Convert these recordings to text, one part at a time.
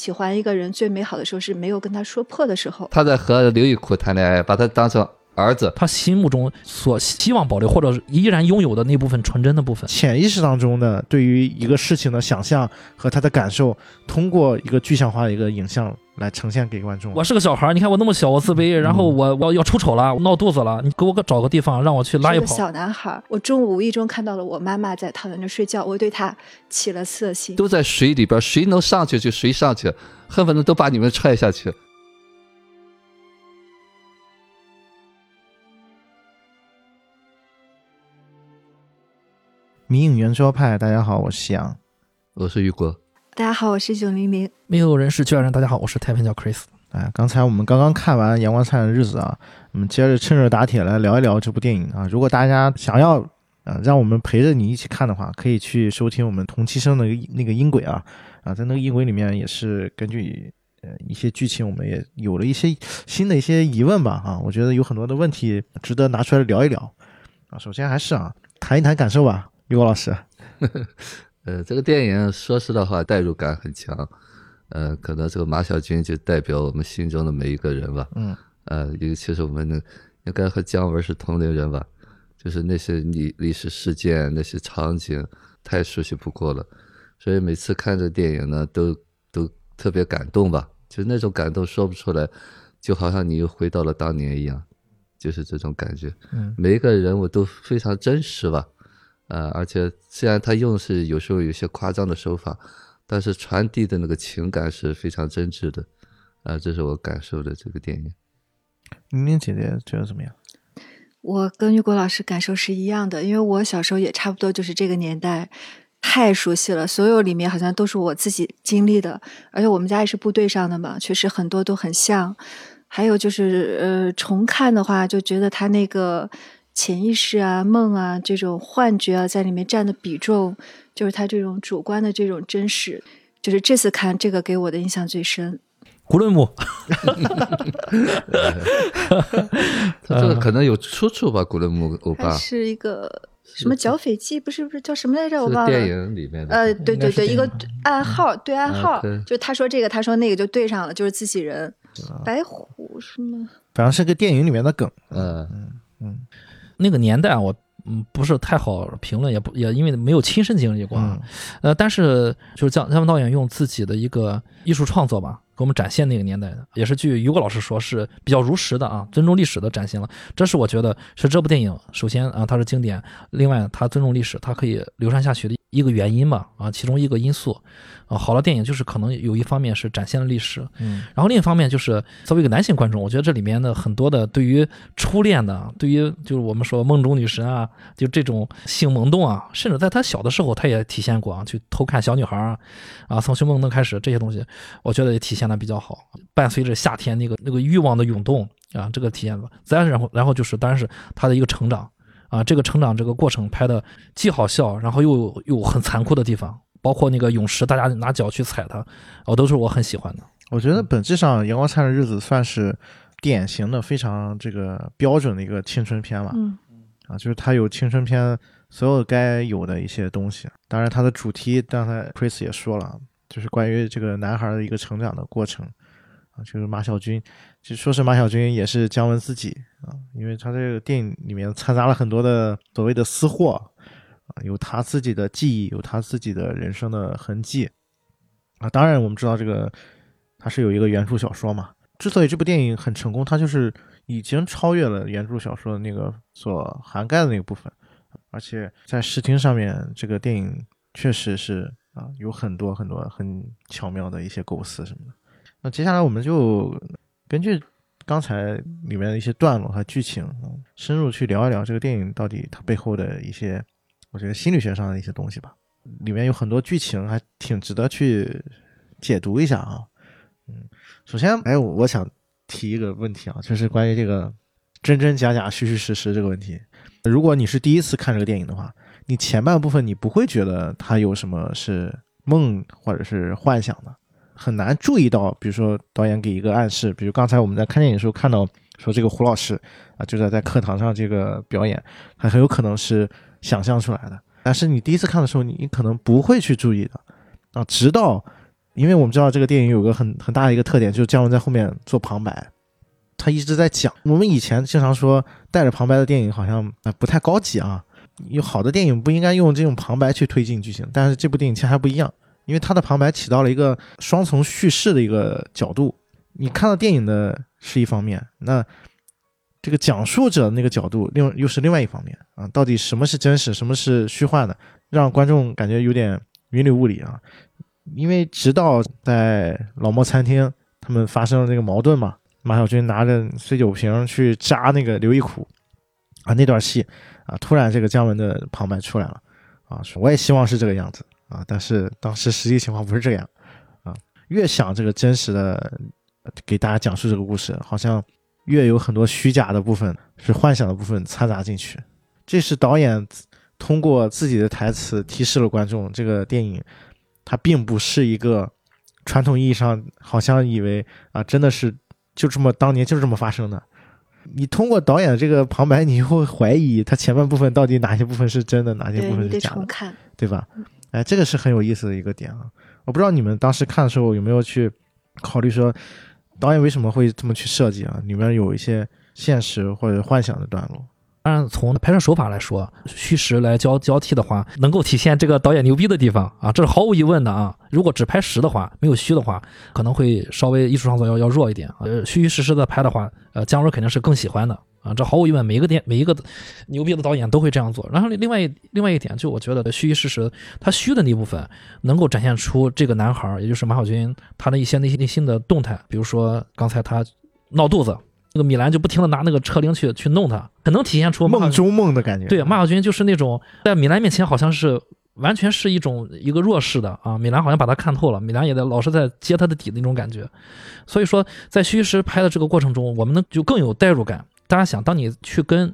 喜欢一个人最美好的时候是没有跟他说破的时候。他在和刘玉苦谈恋爱，把他当成儿子。他心目中所希望保留或者依然拥有的那部分纯真的部分，潜意识当中的对于一个事情的想象和他的感受，通过一个具象化的一个影像来呈现给观众。我是个小孩儿，你看我那么小，我自卑，然后我我要出丑了，闹肚子了，你给我个找个地方让我去拉一是个跑。小男孩，我中午无意中看到了我妈妈在躺在那睡觉，我对她起了色心。都在水里边，谁能上去就谁上去，恨不得都把你们踹下去。迷影圆桌派，大家好，我是夕阳。我是雨果，大家好，我是九零零。没有人是巨人，大家好，我是太平叫 Chris。哎，刚才我们刚刚看完《阳光灿烂的日子》啊，我们接着趁热打铁来聊一聊这部电影啊。如果大家想要呃让我们陪着你一起看的话，可以去收听我们同期声的那个音轨啊啊，在那个音轨里面也是根据呃一些剧情，我们也有了一些新的一些疑问吧啊，我觉得有很多的问题值得拿出来聊一聊啊。首先还是啊谈一谈感受吧，于果老师。呃，这个电影说实的话，代入感很强。呃，可能这个马小军就代表我们心中的每一个人吧。嗯，呃，尤其是我们呢，应该和姜文是同龄人吧，就是那些历历史事件、那些场景太熟悉不过了，所以每次看这电影呢，都都特别感动吧，就那种感动说不出来，就好像你又回到了当年一样，就是这种感觉。嗯每一个人物都非常真实吧，呃，而且虽然他用的是有时候有些夸张的手法，但是传递的那个情感是非常真挚的，啊、这是我感受的这个电影。玲玲姐姐觉得怎么样？我跟玉国老师感受是一样的，因为我小时候也差不多就是这个年代，太熟悉了，所有里面好像都是我自己经历的，而且我们家也是部队上的嘛，确实很多都很像。还有就是，呃，重看的话，就觉得他那个潜意识啊、梦啊这种幻觉啊，在里面占的比重，就是他这种主观的这种真实，就是这次看这个给我的印象最深。古伦姆，他这个可能有出处吧，古伦姆欧它巴是一个什么剿匪记，不是不是叫什么来着？我忘了。电影里面的。呃，对对对，一个暗号，对暗啊号，对就他说这个，他说那个，就对上了，就是自己人。白虎是吗？反正是个电影里面的梗。嗯，那个年代啊我嗯不是太好评论，也不也因为没有亲身经历过啊。嗯呃，但是就是姜姜文导演用自己的一个艺术创作吧，给我们展现那个年代的，也是据于果老师说是比较如实的啊，尊重历史的展现了。这是我觉得是这部电影首先啊它是经典，另外它尊重历史，它可以流传下去的一个原因吧啊，其中一个因素啊。好的电影就是可能有一方面是展现了历史，嗯然后另一方面就是作为一个男性观众，我觉得这里面的很多的对于初恋的，对于就是我们说梦中女神啊，就这种性萌动啊，甚至在他小的时候他也体现过啊，去偷看小女孩啊，啊从熊萌动开始这些东西，我觉得也体现的比较好。伴随着夏天那个那个欲望的涌动啊，这个体现了。再然后然后就是当然是他的一个成长啊，这个成长这个过程拍的既好笑，然后又有很残酷的地方。包括那个泳池，大家拿脚去踩它，哦，都是我很喜欢的。我觉得本质上《阳光灿烂的日子》算是典型的、非常这个标准的一个青春片了嗯，啊，就是它有青春片所有该有的一些东西。当然，它的主题刚才 Chris 也说了，就是关于这个男孩的一个成长的过程啊，就是马小军，其实说是马小军，也是姜文自己啊，因为他这个电影里面掺杂了很多的所谓的私货啊，有他自己的记忆，有他自己的人生的痕迹啊。当然，我们知道这个他是有一个原著小说嘛。之所以这部电影很成功，它就是已经超越了原著小说的那个所涵盖的那个部分，而且在视听上面，这个电影确实是啊有很多很多很巧妙的一些构思什么的。那接下来我们就根据刚才里面的一些段落和剧情，深入去聊一聊这个电影到底它背后的一些，我觉得心理学上的一些东西吧。里面有很多剧情还挺值得去解读一下啊。嗯，首先，哎，我想提一个问题啊，就是关于这个真真假假、虚虚实实这个问题。如果你是第一次看这个电影的话，你前半部分你不会觉得它有什么是梦或者是幻想的，很难注意到，比如说导演给一个暗示，比如刚才我们在看电影的时候看到说这个胡老师啊就在在课堂上这个表演，他很有可能是想象出来的。但是你第一次看的时候，你你可能不会去注意的啊，直到因为我们知道这个电影有个很很大的一个特点，就是姜文在后面做旁白，他一直在讲。我们以前经常说带着旁白的电影好像啊不太高级啊，有好的电影不应该用这种旁白去推进剧情，但是这部电影其实还不一样，因为他的旁白起到了一个双重叙事的一个角度。你看到电影的是一方面，那这个讲述者那个角度另又是另外一方面啊，到底什么是真实，什么是虚幻的，让观众感觉有点云里雾里啊。因为直到在老莫餐厅，他们发生了那个矛盾嘛，马小军拿着碎酒瓶去扎那个刘一苦啊，那段戏啊，突然这个姜文的旁白出来了啊，我也希望是这个样子啊，但是当时实际情况不是这样啊，越想这个真实的给大家讲述这个故事，好像越有很多虚假的部分，是幻想的部分掺杂进去，这是导演通过自己的台词提示了观众这个电影。它并不是一个传统意义上好像以为啊，真的是就这么当年就是这么发生的。你通过导演这个旁白，你会怀疑他前半部分到底哪些部分是真的，哪些部分是假的，对吧？哎，这个是很有意思的一个点啊！我不知道你们当时看的时候有没有去考虑说，导演为什么会这么去设计啊？里面有一些现实或者幻想的段落。当然，从拍摄手法来说，虚实来交交替的话，能够体现这个导演牛逼的地方啊，这是毫无疑问的啊。如果只拍实的话，没有虚的话，可能会稍微艺术创作要要弱一点。呃，虚虚实实的拍的话，呃，姜文肯定是更喜欢的啊。这毫无疑问，每一个电每一个牛逼的导演都会这样做。然后另外另外一点，就我觉得虚虚实实，他虚的那部分能够展现出这个男孩，也就是马小军他的一些内心内心的动态，比如说刚才他闹肚子。那个米兰就不停的拿那个车铃去去弄他，很能体现出梦中梦的感觉。对，马小军就是那种在米兰面前好像是完全是一种一个弱势的啊，米兰好像把他看透了，米兰也在老是在揭他的底的那种感觉。所以说，在虚实拍的这个过程中，我们呢就更有代入感。大家想，当你去跟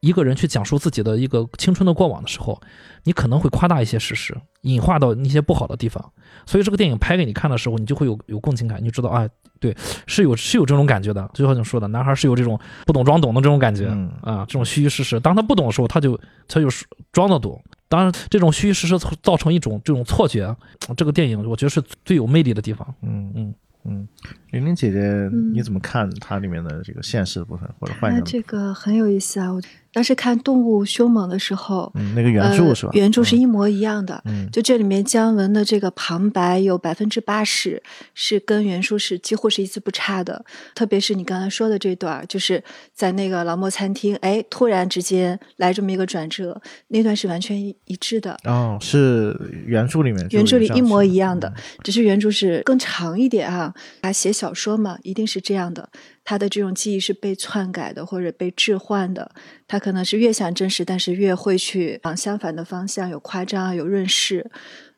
一个人去讲述自己的一个青春的过往的时候，你可能会夸大一些事实，隐化到那些不好的地方。所以这个电影拍给你看的时候，你就会有有共情感，你就知道啊，对，是有是有这种感觉的。就像你说的，男孩是有这种不懂装懂的这种感觉啊，这种虚虚实实。当他不懂的时候，他就他就装的懂。当然，这种虚虚实实造成一种这种错觉，这个电影我觉得是最有魅力的地方。嗯嗯嗯，玲玲姐姐，你怎么看它里面的这个现实的部分或者幻想？这个很有意思啊，我。当时看《动物凶猛》的时候，嗯，那个原著是吧？原著是一模一样的。嗯，就这里面姜文的这个旁白有百分之八十是跟原书是几乎是一字不差的。特别是你刚才说的这段，就是在那个老莫餐厅，哎，突然之间来这么一个转折，那段是完全一一致的。哦，是原著里面，原著里一模一样的，只是原著是更长一点啊。他写小说嘛，一定是这样的。他的这种记忆是被篡改的，或者被置换的。他可能是越想真实，但是越会去往相反的方向，有夸张，有润饰。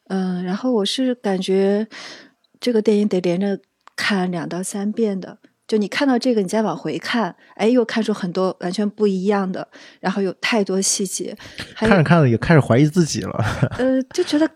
嗯，然后我是感觉这个电影得连着看两到三遍的。就你看到这个，你再往回看，哎，又看出很多完全不一样的，然后有太多细节。看着看着也开始怀疑自己了。呃，就觉得。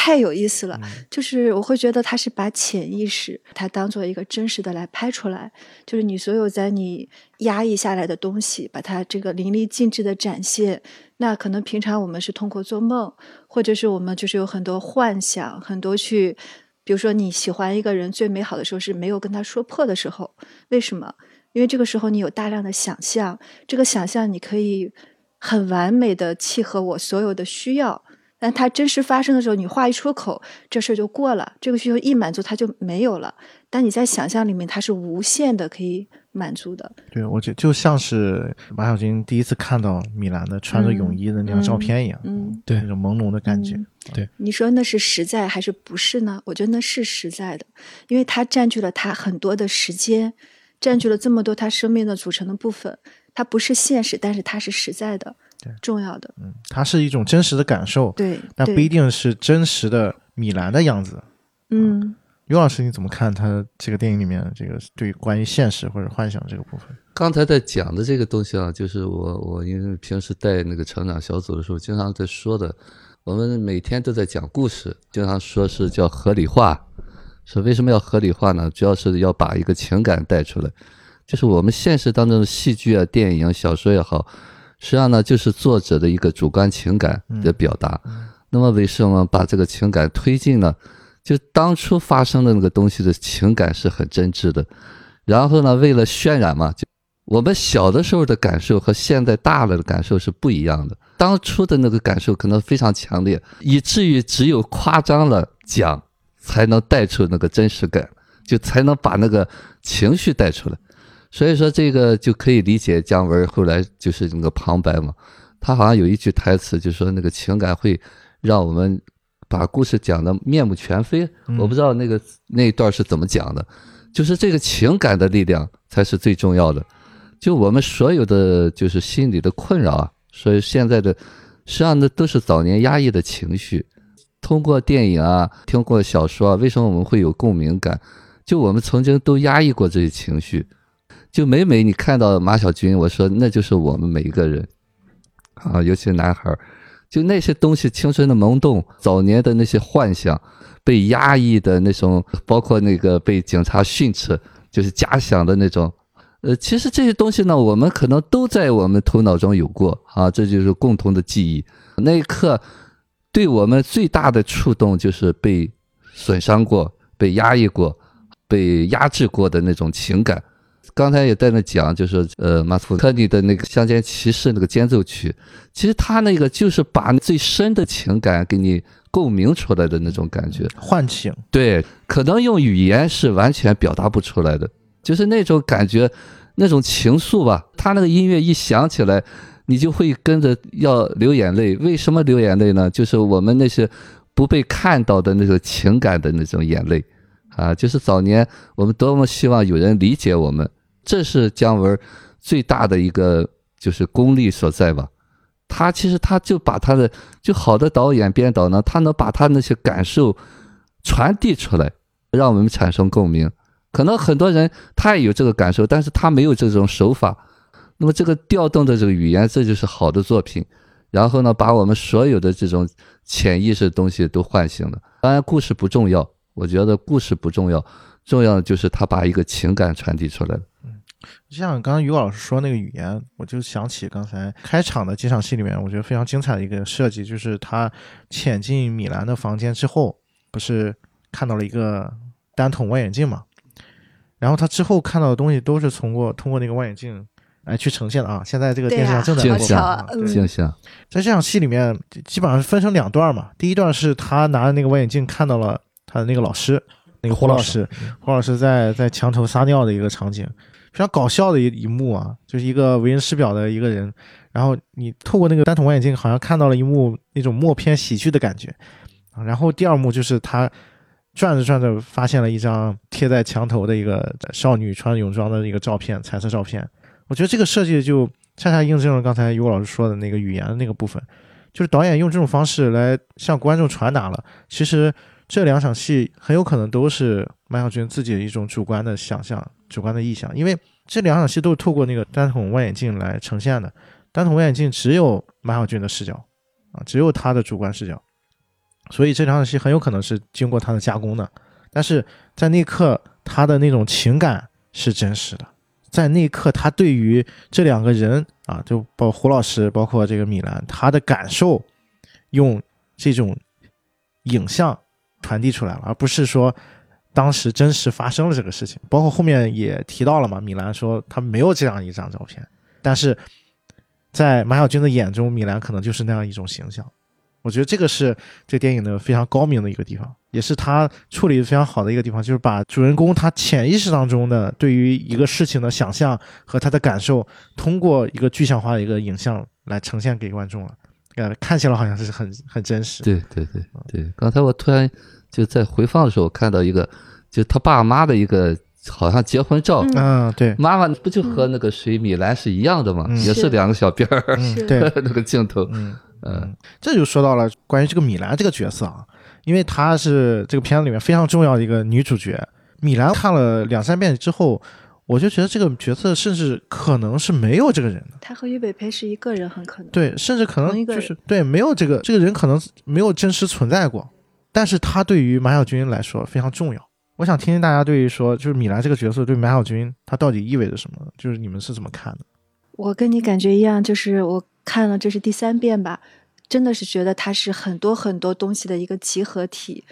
太有意思了，就是我会觉得他是把潜意识，他当做一个真实的来拍出来，就是你所有在你压抑下来的东西，把它这个淋漓尽致的展现。那可能平常我们是通过做梦，或者是我们就是有很多幻想，很多去，比如说你喜欢一个人，最美好的时候是没有跟他说破的时候，为什么？因为这个时候你有大量的想象，这个想象你可以很完美的契合我所有的需要。但它真实发生的时候，你话一出口，这事儿就过了。这个需求一满足，它就没有了。但你在想象里面，它是无限的可以满足的。对，我觉就像是马小军第一次看到米兰的穿着泳衣的那张照片一样，嗯，对，那种朦胧的感觉。对，你说那是实在还是不是呢？我觉得那是实在的，因为它占据了他很多的时间，占据了这么多他生命的组成的部分。它不是现实，但是它是实在的。对，重要的，嗯，它是一种真实的感受，对，但不一定是真实的米兰的样子，嗯，刘老师你怎么看他这个电影里面这个对关于现实或者幻想这个部分？刚才在讲的这个东西啊，就是我我因为平时带那个成长小组的时候，经常在说的，我们每天都在讲故事，经常说是叫合理化，说为什么要合理化呢？主要是要把一个情感带出来，就是我们现实当中的戏剧啊、电影、小说也好。实际上呢，就是作者的一个主观情感的表达。那么为什么把这个情感推进呢？就当初发生的那个东西的情感是很真挚的。然后呢，为了渲染嘛，就我们小的时候的感受和现在大了的感受是不一样的。当初的那个感受可能非常强烈，以至于只有夸张了讲，才能带出那个真实感，就才能把那个情绪带出来。所以说，这个就可以理解姜文后来就是那个旁白嘛，他好像有一句台词，就说那个情感会让我们把故事讲的面目全非。我不知道那个那一段是怎么讲的，就是这个情感的力量才是最重要的。就我们所有的就是心理的困扰啊，所以现在的实际上那都是早年压抑的情绪，通过电影啊，通过小说啊，为什么我们会有共鸣感？就我们曾经都压抑过这些情绪。就每每你看到马小军，我说那就是我们每一个人，啊，尤其是男孩儿，就那些东西，青春的萌动，早年的那些幻想，被压抑的那种，包括那个被警察训斥，就是假想的那种，呃，其实这些东西呢，我们可能都在我们头脑中有过啊，这就是共同的记忆。那一刻，对我们最大的触动就是被损伤过、被压抑过、被压制过的那种情感。刚才也在那讲，就是呃，马斯克尼的那个《乡间骑士》那个间奏曲，其实他那个就是把最深的情感给你共鸣出来的那种感觉，唤醒。对，可能用语言是完全表达不出来的，就是那种感觉，那种情愫吧。他那个音乐一响起来，你就会跟着要流眼泪。为什么流眼泪呢？就是我们那些不被看到的那种情感的那种眼泪啊，就是早年我们多么希望有人理解我们。这是姜文最大的一个就是功力所在吧，他其实他就把他的就好的导演编导呢，他能把他那些感受传递出来，让我们产生共鸣。可能很多人他也有这个感受，但是他没有这种手法。那么这个调动的这个语言，这就是好的作品。然后呢，把我们所有的这种潜意识的东西都唤醒了。当然，故事不重要，我觉得故事不重要，重要的就是他把一个情感传递出来了。就像刚刚于老师说那个语言，我就想起刚才开场的几场戏里面，我觉得非常精彩的一个设计，就是他潜进米兰的房间之后，不是看到了一个单筒望远镜嘛？然后他之后看到的东西都是通过通过那个望远镜来去呈现的啊。现在这个电视上正在播放，镜像。在这场戏里面，基本上是分成两段嘛。第一段是他拿着那个望远镜看到了他的那个老师，那个胡老师，胡老师在在墙头撒尿的一个场景。非常搞笑的一一幕啊，就是一个为人师表的一个人，然后你透过那个单筒望远镜，好像看到了一幕那种默片喜剧的感觉。然后第二幕就是他转着转着，发现了一张贴在墙头的一个少女穿泳装的一个照片，彩色照片。我觉得这个设计就恰恰印证了刚才于老师说的那个语言的那个部分，就是导演用这种方式来向观众传达了，其实这两场戏很有可能都是马小军自己的一种主观的想象。主观的意向，因为这两场戏都是透过那个单筒望远镜来呈现的。单筒望远镜只有马小军的视角啊，只有他的主观视角，所以这两场戏很有可能是经过他的加工的。但是在那一刻，他的那种情感是真实的，在那一刻，他对于这两个人啊，就包胡老师，包括这个米兰，他的感受用这种影像传递出来了，而不是说。当时真实发生了这个事情，包括后面也提到了嘛。米兰说他没有这样一张照片，但是在马小军的眼中，米兰可能就是那样一种形象。我觉得这个是这电影的非常高明的一个地方，也是他处理的非常好的一个地方，就是把主人公他潜意识当中的对于一个事情的想象和他的感受，通过一个具象化的一个影像来呈现给观众了。呃，看起来好像是很很真实。对对对对，刚才我突然就在回放的时候看到一个。就他爸妈的一个好像结婚照，嗯，对，妈妈不就和那个水米兰是一样的吗？也是两个小辫儿，对，那个镜头，嗯嗯，这就说到了关于这个米兰这个角色啊，因为她是这个片子里面非常重要的一个女主角。米兰看了两三遍之后，我就觉得这个角色甚至可能是没有这个人的。他和俞北培是一个人，很可能对，甚至可能就是对，没有这个这个人可能没有真实存在过，但是他对于马小军来说非常重要。我想听听大家对于说，就是米兰这个角色对马小军他到底意味着什么？就是你们是怎么看的？我跟你感觉一样，就是我看了这是第三遍吧，真的是觉得他是很多很多东西的一个集合体。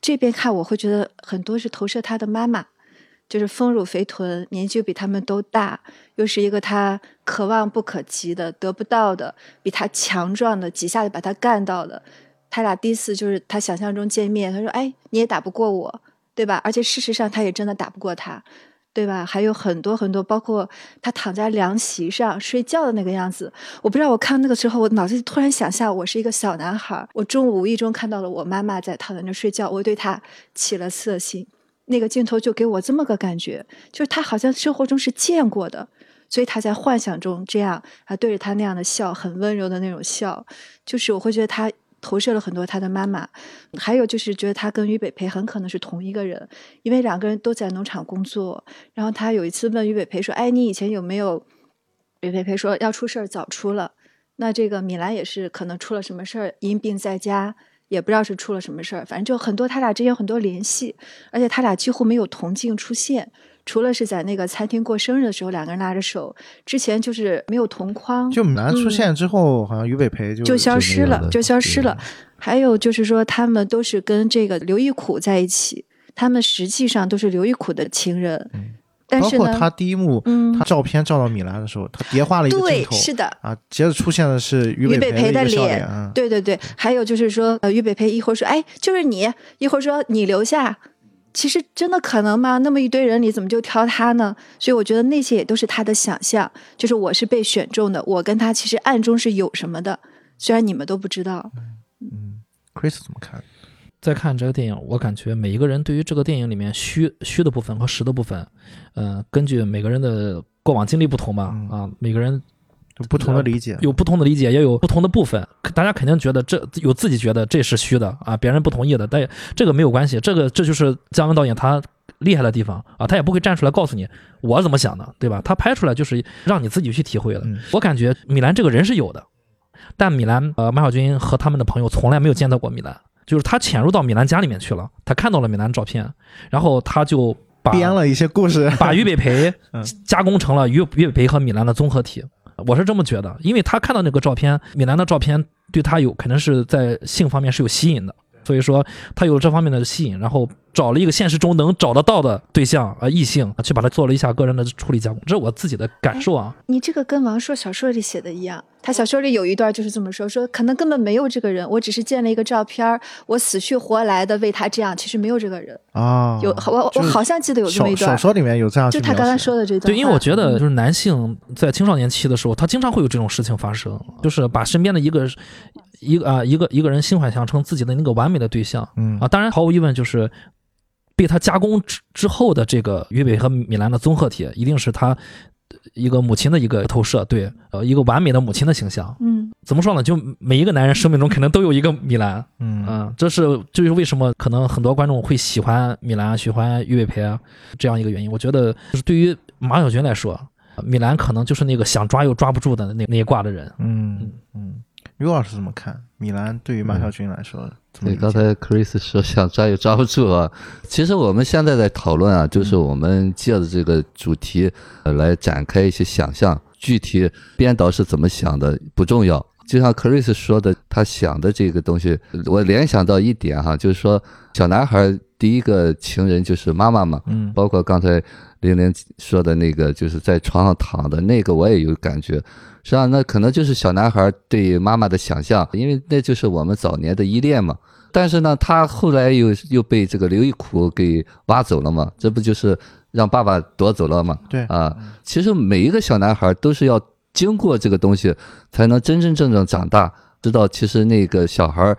这边看我会觉得很多是投射他的妈妈，就是丰乳肥臀，年纪比他们都大，又是一个他可望不可及的、得不到的，比他强壮的，几下就把他干到的。他俩第一次就是他想象中见面，他说：“哎，你也打不过我，对吧？”而且事实上他也真的打不过他，对吧？还有很多很多，包括他躺在凉席上睡觉的那个样子，我不知道。我看那个时候，我脑子里突然想象，我是一个小男孩，我中午无意中看到了我妈妈在躺在那睡觉，我对她起了色心。那个镜头就给我这么个感觉，就是他好像生活中是见过的，所以他在幻想中这样啊，对着他那样的笑，很温柔的那种笑，就是我会觉得他。投射了很多他的妈妈，还有就是觉得他跟于北培很可能是同一个人，因为两个人都在农场工作。然后他有一次问于北培说：“哎，你以前有没有？”于北培说：“要出事儿早出了。”那这个米兰也是可能出了什么事儿，因病在家，也不知道是出了什么事儿，反正就很多他俩之间有很多联系，而且他俩几乎没有同镜出现。除了是在那个餐厅过生日的时候，两个人拉着手，之前就是没有同框。就米兰出现之后，好像于北培就就消失了，就消失了。还有就是说，他们都是跟这个刘一苦在一起，他们实际上都是刘一苦的情人。嗯，但是包括他第一幕，他照片照到米兰的时候，他叠画了一个镜头，是的啊，接着出现的是于北培的脸，对对对。还有就是说，呃，于北培一会儿说，哎，就是你，一会儿说你留下。其实真的可能吗？那么一堆人里，怎么就挑他呢？所以我觉得那些也都是他的想象，就是我是被选中的，我跟他其实暗中是有什么的，虽然你们都不知道。嗯，Chris 怎么看？在看这个电影，我感觉每一个人对于这个电影里面虚虚的部分和实的部分，呃，根据每个人的过往经历不同吧，啊，每个人。有不同的理解，有不同的理解，也有不同的部分。大家肯定觉得这有自己觉得这是虚的啊，别人不同意的，但这个没有关系。这个这就是姜文导演他厉害的地方啊，他也不会站出来告诉你我怎么想的，对吧？他拍出来就是让你自己去体会的。我感觉米兰这个人是有的，但米兰呃马小军和他们的朋友从来没有见到过米兰，就是他潜入到米兰家里面去了，他看到了米兰照片，然后他就编了一些故事，把于北培 加工成了于于北培和米兰的综合体。我是这么觉得，因为他看到那个照片，米兰的照片对他有肯定是在性方面是有吸引的，所以说他有这方面的吸引，然后找了一个现实中能找得到的对象啊，异性去把它做了一下个人的处理加工，这是我自己的感受啊。你这个跟王朔小说里写的一样，他小说里有一段就是这么说，说可能根本没有这个人，我只是见了一个照片，我死去活来的为他这样，其实没有这个人啊。有我我好像记得有这么一段小说里面有这样，就他刚才说的这段。对，因为我觉得就是男性在青少年期的时候，他经常会有这种事情发生，就是把身边的一个一个啊一个一个人心怀想成自己的那个完美的对象，嗯啊，当然毫无疑问就是。被他加工之之后的这个于北和米兰的综合体，一定是他一个母亲的一个投射，对，呃，一个完美的母亲的形象。嗯，怎么说呢？就每一个男人生命中肯定都有一个米兰，嗯这是就是为什么可能很多观众会喜欢米兰，喜欢于北培啊这样一个原因。我觉得就是对于马小军来说，米兰可能就是那个想抓又抓不住的那那一挂的人。嗯嗯，于老师怎么看米兰对于马小军来说？对，刚才 Chris 说想抓也抓不住啊。其实我们现在在讨论啊，就是我们借着这个主题来展开一些想象。具体编导是怎么想的不重要，就像 Chris 说的，他想的这个东西，我联想到一点哈，就是说小男孩第一个情人就是妈妈嘛。嗯，包括刚才玲玲说的那个，就是在床上躺的那个，我也有感觉。实际上，那可能就是小男孩对妈妈的想象，因为那就是我们早年的依恋嘛。但是呢，他后来又又被这个刘一苦给挖走了嘛，这不就是让爸爸夺走了嘛？对啊，其实每一个小男孩都是要经过这个东西，才能真真正正长大，知道其实那个小孩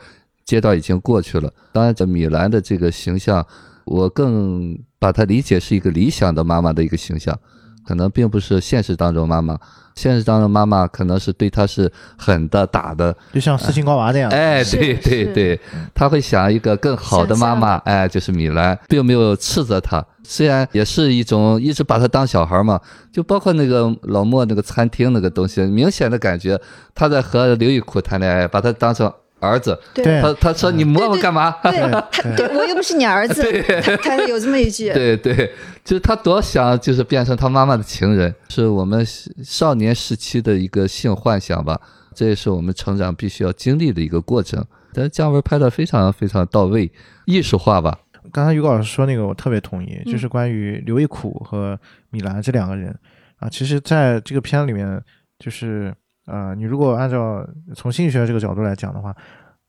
阶段已经过去了。当然，这米兰的这个形象，我更把它理解是一个理想的妈妈的一个形象，可能并不是现实当中妈妈。现实当中，妈妈可能是对他是狠的、打的，就像斯琴高娃那样。哎，对对对，他会想一个更好的妈妈，哎，就是米兰，并没有斥责他。虽然也是一种一直把他当小孩嘛，就包括那个老莫那个餐厅那个东西，明显的感觉他在和刘玉苦谈恋爱，把他当成。儿子，他他说你摸我干嘛？对，他对我又不是你儿子，他他有这么一句。对对，就是他多想就是变成他妈妈的情人，是我们少年时期的一个性幻想吧，这也是我们成长必须要经历的一个过程。但是姜文拍的非常非常到位，艺术化吧。刚才于老师说那个，我特别同意，嗯。就是关于刘亦苦和米兰这两个人。啊，其实在这个片里面，就是呃，你如果按照从心理学这个角度来讲的话，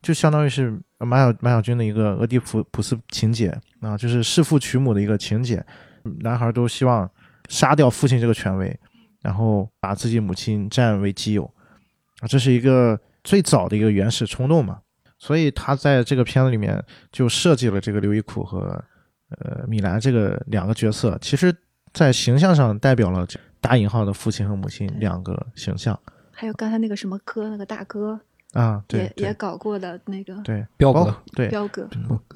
就相当于是马小马小军的一个俄狄浦普斯情节啊，就是弑父娶母的一个情节，男孩都希望杀掉父亲这个权威，然后把自己母亲占为己有。啊，这是一个最早的一个原始冲动嘛。所以他在这个片子里面就设计了这个刘一苦和呃米兰这个两个角色，其实在形象上代表了打引号的父亲和母亲两个形象。还有刚才那个什么哥，那个大哥啊，对也也搞过的那个对，彪哥对，彪哥，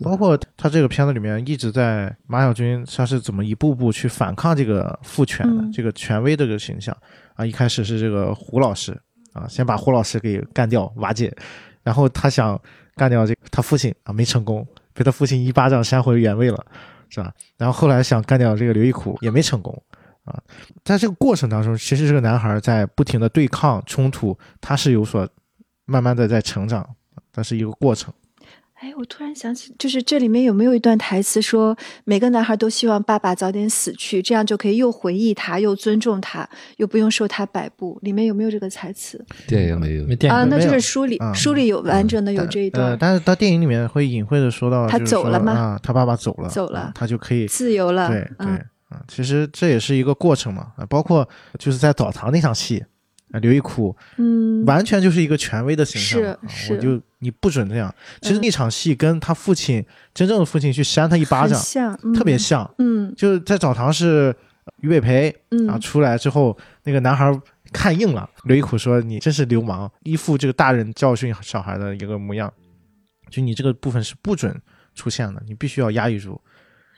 包括他这个片子里面一直在马小军他是怎么一步步去反抗这个父权的、嗯。这个权威的这个形象啊，一开始是这个胡老师啊，先把胡老师给干掉瓦解，然后他想干掉这个他父亲啊，没成功，被他父亲一巴掌扇回原位了，是吧？然后后来想干掉这个刘亦苦也没成功啊，在这个过程当中，其实这个男孩在不停的对抗冲突，他是有所慢慢的在成长，但是一个过程。哎，我突然想起，就是这里面有没有一段台词说，每个男孩都希望爸爸早点死去，这样就可以又回忆他，又尊重他，又不用受他摆布。里面有没有这个台词电影没有没，电影啊？那就是书里，嗯书里有完整的有这一呃，段，但是到电影里面会隐晦的说到，他走了吗啊，他爸爸走了，走了啊他就可以自由了，对对其实这也是一个过程嘛，啊，包括就是在澡堂那场戏，啊，刘亦苦嗯，完全就是一个权威的形象，啊是是我就你不准这样。其实嗯那场戏跟他父亲真正的父亲去扇他一巴掌像，嗯特别，像，嗯就是在澡堂是于北培嗯啊，出来之后，那个男孩看硬了，刘亦苦说：“你真是流氓，一副这个大人教训小孩的一个模样，就你这个部分是不准出现的，你必须要压抑住。”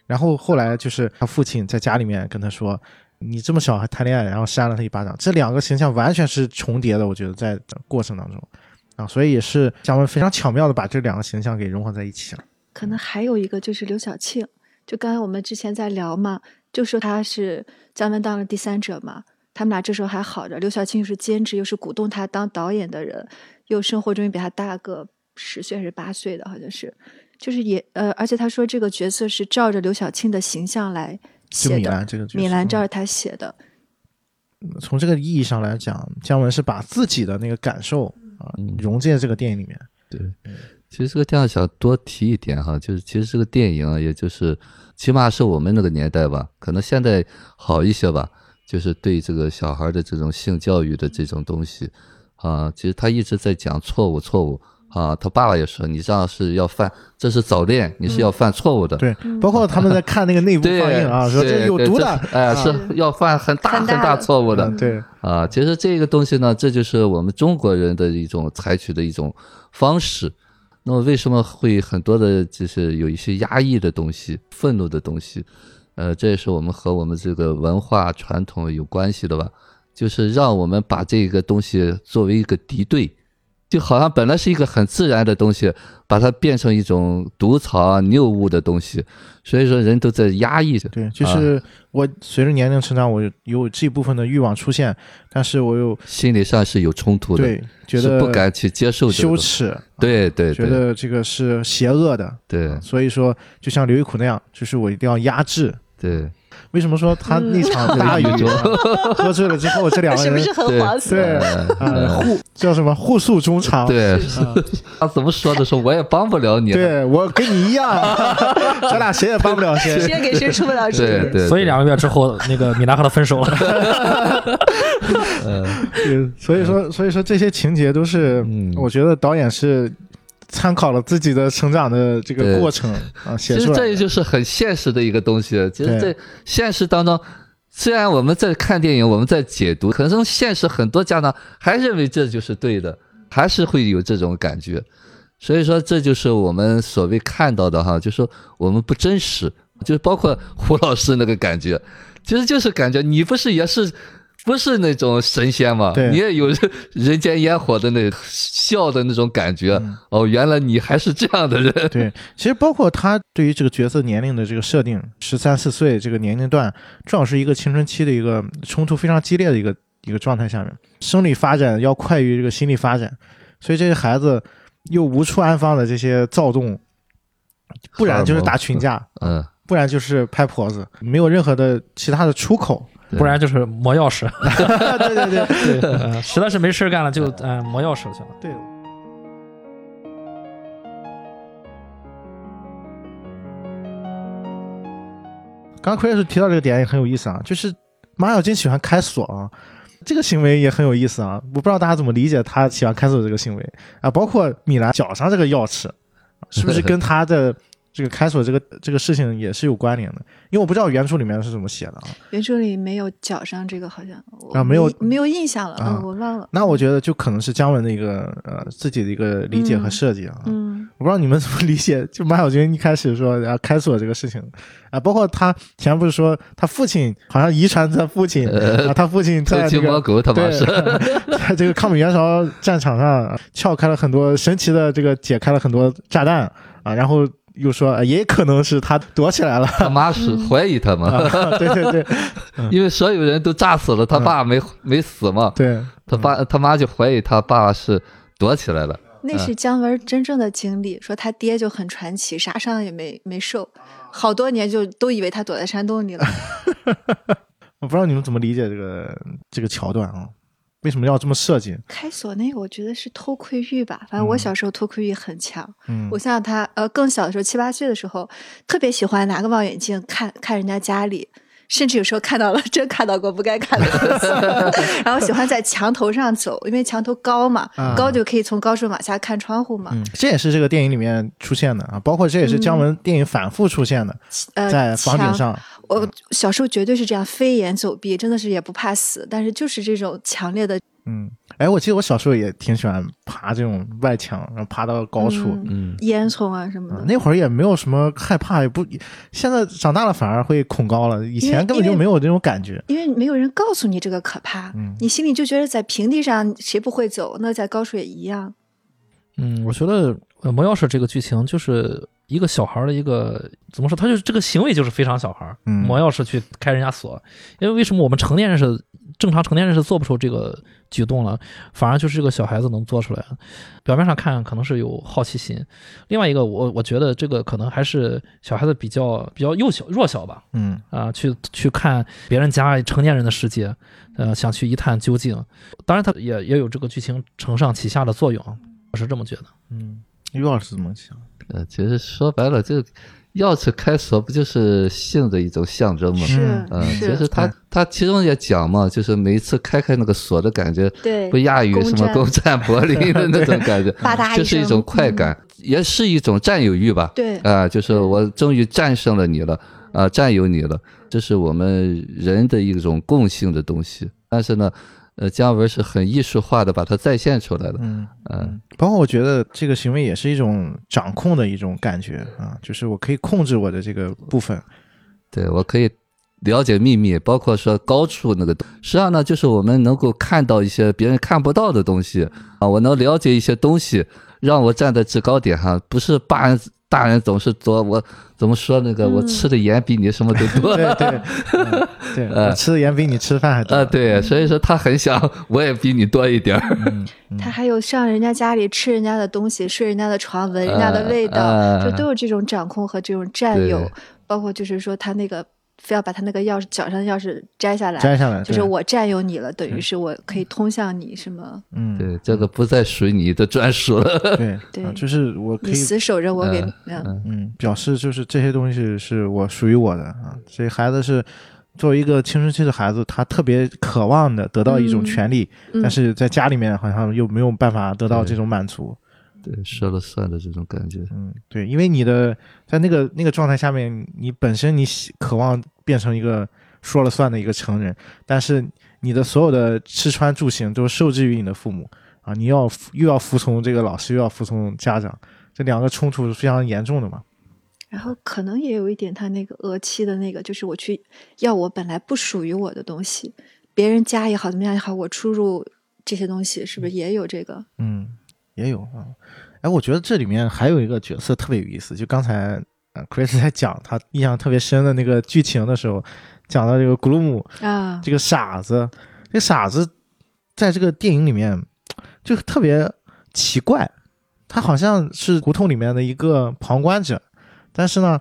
然后后来就是他父亲在家里面跟他说：“你这么小还谈恋爱，然后扇了他一巴掌。”这两个形象完全是重叠的，我觉得在过程当中啊，所以也是姜文非常巧妙的把这两个形象给融合在一起了。可能还有一个就是刘晓庆，就刚才我们之前在聊嘛，就说他是姜文当了第三者嘛，他们俩这时候还好着，刘晓庆又是兼职，又是鼓动他当导演的人，又生活中又比他大个十岁还是八岁的，好像是，就是也呃，而且他说这个角色是照着刘晓庆的形象来米写的，兰这个角色，米兰嗯照着他写的，从这个意义上来讲，姜文是把自己的那个感受啊嗯融进这个电影里面。对，其实这个地方想多提一点哈，就是其实这个电影啊，也就是起码是我们那个年代吧，可能现在好一些吧，就是对这个小孩的这种性教育的这种东西啊，其实他一直在讲错误错误啊，他爸爸也说你这样是要犯，这是早恋，你是要犯错误的。对，嗯包括他们在看那个内部对，放映啊，说这有毒的，哎，啊是要犯很大很大的错误的。嗯对，啊，其实这个东西呢，这就是我们中国人的一种采取的一种方式。那么为什么会很多的，就是有一些压抑的东西、愤怒的东西？呃，这也是我们和我们这个文化传统有关系的吧？就是让我们把这个东西作为一个敌对，就好像本来是一个很自然的东西，把它变成一种毒草啊、谬误的东西。所以说，人都在压抑着。对，就是我随着年龄成长，我有有这部分的欲望出现，但是我又心理上是有冲突的，对觉得不敢去接受羞。耻，对对对觉得这个是邪恶的，对所以说就像刘亦苦那样，就是我一定要压制。对，为什么说他那场大雨嗯啊喝醉了之后，这两个人很对黄色？对呃互叫什么互诉衷肠？对，啊 他怎么说的时候，我也帮不了你。对我跟你一样，咱俩谁也帮不了谁。谁也给谁出不了主意。对对，所以两个月之后，那个米兰和他分手了。嗯对，所以说，所以说这些情节都是，嗯我觉得导演是参考了自己的成长的这个过程啊，写其实出来的。这就是很现实的一个东西。其实，在现实当中，虽然我们在看电影，我们在解读，可能现实很多家长还认为这就是对的，还是会有这种感觉。所以说，这就是我们所谓看到的哈，就说我们不真实，就是包括胡老师那个感觉，其实就是感觉你不是也是。不是那种神仙嘛，对你也有人间烟火的那笑的那种感觉。嗯哦，原来你还是这样的人。对，其实包括他对于这个角色年龄的这个设定，十三四岁这个年龄段，正好是一个青春期的一个冲突非常激烈的一个一个状态下面，生理发展要快于这个心理发展，所以这些孩子又无处安放的这些躁动，不然就是打群架，嗯，不然就是拍婆子，没有任何的其他的出口。对不然就是磨钥匙。对对对对，呃 实在是没事儿干了就嗯磨钥匙去了。对。刚刚 Chris 提到这个点也很有意思啊，就是马小金喜欢开锁啊，这个行为也很有意思啊。我不知道大家怎么理解他喜欢开锁这个行为啊，包括米兰脚上这个钥匙，是不是跟他的这个开锁这个这个事情也是有关联的？因为我不知道原著里面是怎么写的啊。原著里没有脚上这个，好像啊没有没有印象了，啊嗯，我忘了。那我觉得就可能是姜文的一个呃自己的一个理解和设计啊。嗯，我不知道你们怎么 理解，就马小军一开始说然后开锁这个事情啊，包括他前不是说他父亲好像遗传他父亲啊，他父亲偷在这个鸡摸狗，他妈对是，在这个抗美援朝战场上啊撬开了很多神奇的这个解开了很多炸弹啊，然后又说啊也可能是他躲起来了。他妈是怀疑他嘛，啊，对对对。因为所有人都炸死了，他爸没没死嘛，对，他爸他妈就怀疑他爸是躲起来了。那是姜文真正的经历，说他爹就很传奇，啥伤也没没受，好多年就都以为他躲在山洞里了。我不知道你们怎么理解这个这个桥段啊？为什么要这么设计？开锁那个，我觉得是偷窥欲吧。反正我嗯小时候偷窥欲很强。嗯我想想他，呃，更小的时候，七八岁的时候，特别喜欢拿个望远镜看看人家家里，甚至有时候看到了真看到过不该看的东西。然后喜欢在墙头上走，因为墙头高嘛，啊高就可以从高处往下看窗户嘛。嗯，这也是这个电影里面出现的啊，包括这也是姜文电影反复出现的，呃，在房顶墙上。我小时候绝对是这样飞檐走壁，真的是也不怕死，但是就是这种强烈的嗯，哎，我记得我小时候也挺喜欢爬这种外墙，然后爬到高处。嗯嗯，烟囱啊什么的。啊那会儿也没有什么害怕，也不，现在长大了反而会恐高了，以前根本就没有这种感觉。因为没有人告诉你这个可怕，嗯你心里就觉得在平地上谁不会走，那在高处也一样。嗯，我觉得呃磨钥匙这个剧情就是一个小孩儿的一个怎么说，他就是这个行为就是非常小孩儿，嗯磨钥匙去开人家锁，因为为什么我们成年人是正常成年人是做不出这个举动了，反而就是这个小孩子能做出来。表面上看可能是有好奇心，另外一个我我觉得这个可能还是小孩子比较比较幼小弱小吧，嗯啊，去去看别人家成年人的世界，呃，想去一探究竟。当然，他也也有这个剧情承上启下的作用，我是这么觉得。嗯，于老师怎么想？呃，其实说白了，这钥匙开锁不就是性的一种象征吗？是嗯，其，实他他其中也讲嘛，就是每一次开开那个锁的感觉，对。不亚于什么攻占柏林的那种感觉，就是一种快感，也是一种占有欲吧。对。啊、就是我终于战胜了你了，啊、占有你了，这是我们人的一种共性的东西。但是呢，呃，姜文是很艺术化的把它再现出来的。嗯嗯，包括我觉得这个行为也是一种掌控的一种感觉啊，就是我可以控制我的这个部分。对我可以了解秘密，包括说高处那个，实际上呢，就是我们能够看到一些别人看不到的东西啊，我能了解一些东西，让我站在制高点上，不是大人大人总是多我怎么说那个，我嗯吃的盐比你什么都多。对对、嗯对，我吃的盐比你吃饭还多。啊，对，所以说他很想我也比你多一点儿。嗯，嗯他还有上人家家里吃人家的东西，睡人家的床，闻人家的味道，呃就都有这种掌控和这种占有。包括就是说他那个非要把他那个钥匙脚上的钥匙摘下来，摘下来就是我占有你了，等于是我可以通向你是吗？嗯，对，这个不再属于你的专属了。对 对啊就是我可以你死守着我给嗯嗯嗯，表示就是这些东西是我属于我的啊。所以孩子是作为一个青春期的孩子，他特别渴望的得到一种嗯权利，嗯但是在家里面好像又没有办法得到这种满足。对，说了算的这种感觉。嗯，对，因为你的在那个那个状态下面，你本身你喜渴望变成一个说了算的一个成人，但是你的所有的吃穿住行都受制于你的父母啊，你要又要服从这个老师，又要服从家长，这两个冲突是非常严重的嘛。然后可能也有一点他那个额妻的那个，就是我去要我本来不属于我的东西，别人家也好，怎么样也好，我出入这些东西，是不是也有这个？嗯，也有啊。哎，我觉得这里面还有一个角色特别有意思，就刚才呃 Chris 在讲他印象特别深的那个剧情的时候，讲到这个古鲁姆啊，这个傻子，这个傻子在这个电影里面就特别奇怪，他好像是胡同里面的一个旁观者，但是呢，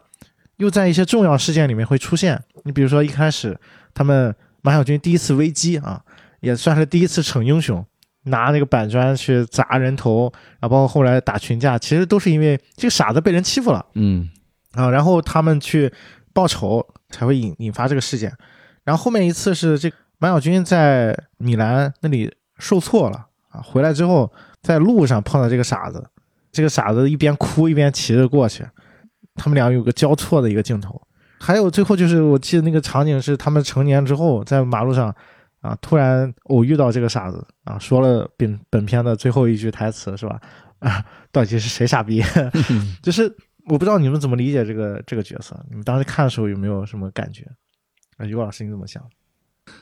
又在一些重要事件里面会出现。你比如说一开始他们马小军第一次危机啊，也算是第一次逞英雄，拿那个板砖去砸人头，然后包括后来打群架，其实都是因为这个傻子被人欺负了。嗯啊，然后他们去报仇，才会引引发这个事件。然后后面一次是这马小军在米兰那里受挫了啊，回来之后在路上碰到这个傻子，这个傻子一边哭一边骑着过去，他们俩有个交错的一个镜头。还有最后就是我记得那个场景是他们成年之后在马路上啊，突然偶遇到这个傻子啊，说了本本片的最后一句台词是吧？啊，到底是谁傻逼？就是。我不知道你们怎么理解这个这个角色，你们当时看的时候有没有什么感觉？啊，于老师你怎么想？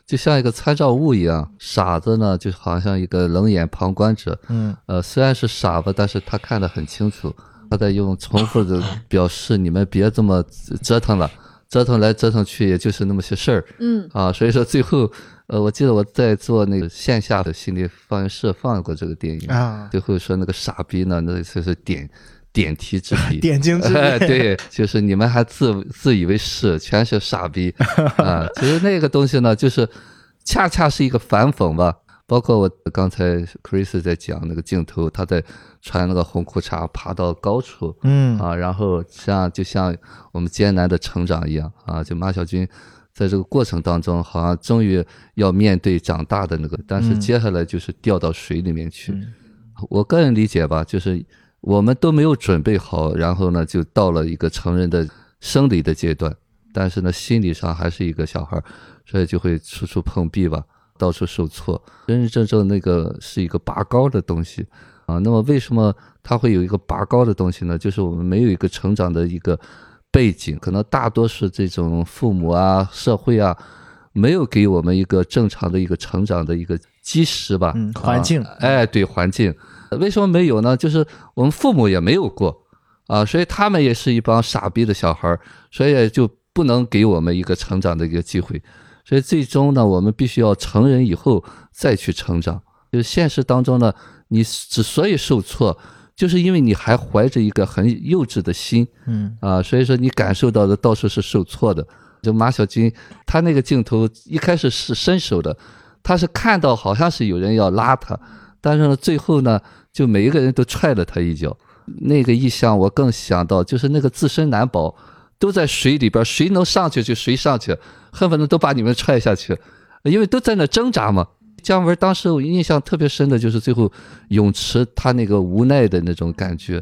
就像一个参照物一样，傻子呢就好像一个冷眼旁观者，嗯呃，虽然是傻子，但是他看得很清楚，他在用重复的 表示你们别这么折腾了，折腾来折腾去也就是那么些事儿，嗯啊，所以说最后，呃，我记得我在做那个线下的心理放映室放过这个电影，啊，最后说那个傻逼呢，那就是点。点题之笔，点睛之哎，笔，对，就是你们还自自以为是，全是傻逼 啊！其实那个东西呢，就是恰恰是一个反讽吧。包括我刚才 Chris 在讲那个镜头，他在穿那个红裤衩爬到高处，嗯啊，然后像就像我们艰难的成长一样啊，就马小军在这个过程当中，好像终于要面对长大的那个，但是嗯接下来就是掉到水里面去。嗯我个人理解吧，就是我们都没有准备好，然后呢，就到了一个成人的生理的阶段，但是呢，心理上还是一个小孩儿，所以就会处处碰壁吧，到处受挫。真真正正那个是一个拔高的东西啊。那么为什么它会有一个拔高的东西呢？就是我们没有一个成长的一个背景，可能大多数这种父母啊、社会啊，没有给我们一个正常的一个成长的一个基石吧，嗯环境啊哎，对环境。为什么没有呢？就是我们父母也没有过啊，所以他们也是一帮傻逼的小孩儿，所以就不能给我们一个成长的一个机会。所以最终呢，我们必须要成人以后再去成长。就是现实当中呢，你之所以受挫，就是因为你还怀着一个很幼稚的心嗯啊，所以说你感受到的到处是受挫的。就马小军，他那个镜头一开始是伸手的，他是看到好像是有人要拉他，但是呢，最后呢，就每一个人都踹了他一脚。那个意象我更想到就是那个自身难保，都在水里边，谁能上去就谁上去，恨不得都把你们踹下去，因为都在那挣扎嘛。姜文当时我印象特别深的就是最后泳池他那个无奈的那种感觉，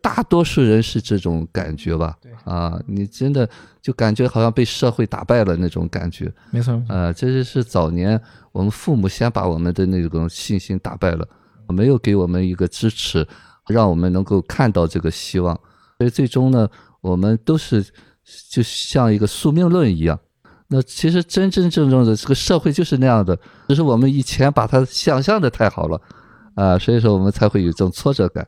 大多数人是这种感觉吧？啊，你真的就感觉好像被社会打败了那种感觉。没错，呃，这就是早年我们父母先把我们的那种信心打败了，没有给我们一个支持，让我们能够看到这个希望。所以最终呢，我们都是就像一个宿命论一样。那其实真真正正的这个社会就是那样的，只是我们以前把它想象的太好了，啊、所以说我们才会有这种挫折感。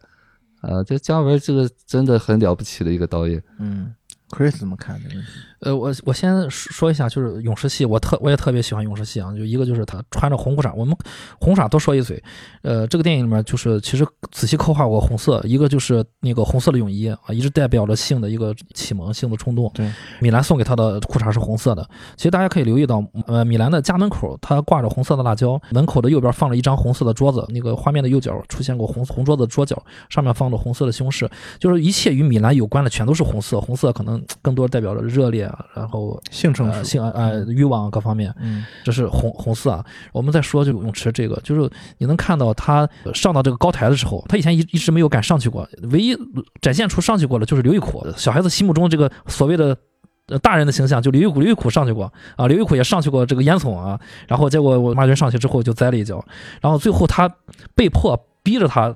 啊、这姜文这个真的很了不起的一个导演。嗯，Chris 怎么看这个问题？呃，我我先说说一下，就是勇士系，我特我也特别喜欢勇士系啊。就一个就是他穿着红裤衩，我们红裤衩多说一嘴。呃，这个电影里面就是其实仔细刻画过红色，一个就是那个红色的泳衣啊，一直代表着性的一个启蒙、性的冲动。对，米兰送给他的裤衩是红色的。其实大家可以留意到，呃，米兰的家门口他挂着红色的辣椒，门口的右边放了一张红色的桌子，那个画面的右角出现过红红桌子的桌角，上面放着红色的西红柿，就是一切与米兰有关的全都是红色，红色可能更多代表着热烈啊，然后呃性成熟，性呃欲望各方面，嗯这是红红色啊。我们再说这个泳池，这个就是你能看到他上到这个高台的时候，他以前一一直没有敢上去过，唯一展现出上去过的就是刘玉苦，小孩子心目中这个所谓的。呃大人的形象就刘玉苦，刘玉苦上去过啊，刘玉苦也上去过这个烟囱啊，然后结果我马军上去之后就栽了一跤，然后最后他被迫逼着他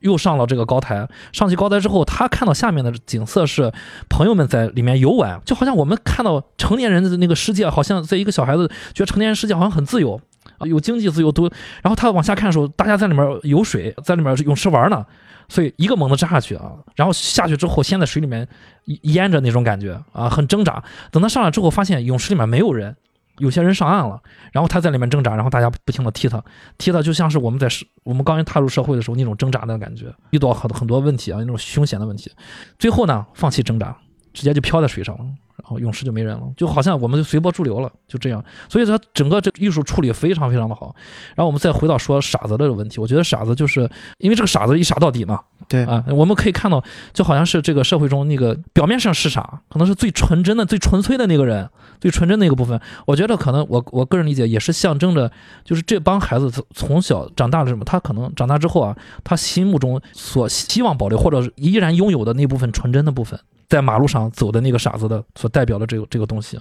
又上了这个高台，上去高台之后，他看到下面的景色是朋友们在里面游玩，就好像我们看到成年人的那个世界，好像在一个小孩子觉得成年人世界好像很自由，啊有经济自由都，然后他往下看的时候，大家在里面游水，在里面泳池玩呢，所以一个猛子扎下去啊，然后下去之后先在水里面淹着那种感觉啊，很挣扎。等他上来之后，发现泳池里面没有人有些人上岸了，然后他在里面挣扎，然后大家不停的踢他，踢他就像是我们在我们刚刚踏入社会的时候那种挣扎的感觉，遇到很很多问题啊，那种凶险的问题，最后呢，放弃挣扎，直接就飘在水上了。然后勇士就没人了，就好像我们就随波逐流了，就这样。所以说整个这艺术处理非常非常的好。然后我们再回到说傻子的这个问题，我觉得傻子就是因为这个傻子一傻到底嘛，对啊，我们可以看到，就好像是这个社会中那个表面上是傻，可能是最纯真的、最纯粹的那个人，最纯真的一个部分。我觉得可能我我个人理解也是象征着，就是这帮孩子从从小长大了什么，他可能长大之后啊，他心目中所希望保留或者依然拥有的那部分纯真的部分。在马路上走的那个傻子的所代表的这个这个东西，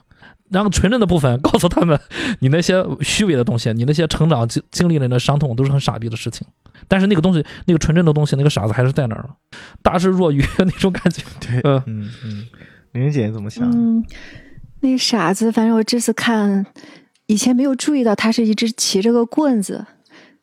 然后纯正的部分告诉他们，你那些虚伪的东西，你那些成长经经历了的伤痛都是很傻逼的事情。但是那个东西，那个纯正的东西，那个傻子还是在那儿，大智若愚那种感觉。对，嗯嗯嗯，玲玲姐怎么想？嗯，那个傻子，反正我这次看，以前没有注意到他是一直骑着个棍子。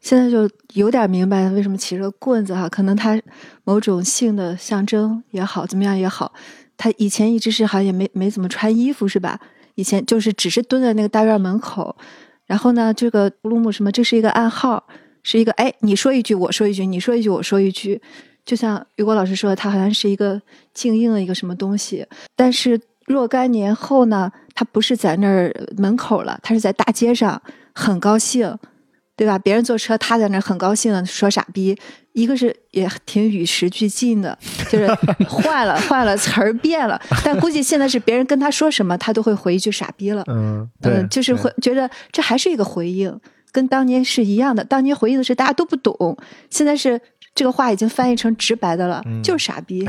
现在就有点明白为什么骑着棍子哈，可能他某种性的象征也好，怎么样也好，他以前一直是好像也没没怎么穿衣服是吧？以前就是只是蹲在那个大院门口，然后呢，这个布鲁姆什么，这是一个暗号，是一个哎，你说一句我说一句，你说一句我说一句，就像雨果老师说的，他好像是一个静音的一个什么东西，但是若干年后呢，他不是在那儿门口了，他是在大街上，很高兴。对吧？别人坐车，他在那很高兴的说傻逼。一个是也挺与时俱进的，就是 换了换了词儿变了，但估计现在是别人跟他说什么，他都会回一句傻逼了。嗯，嗯，就是会觉得这还是一个回应，跟当年是一样的。当年回应的是大家都不懂，现在是这个话已经翻译成直白的了，就是傻逼，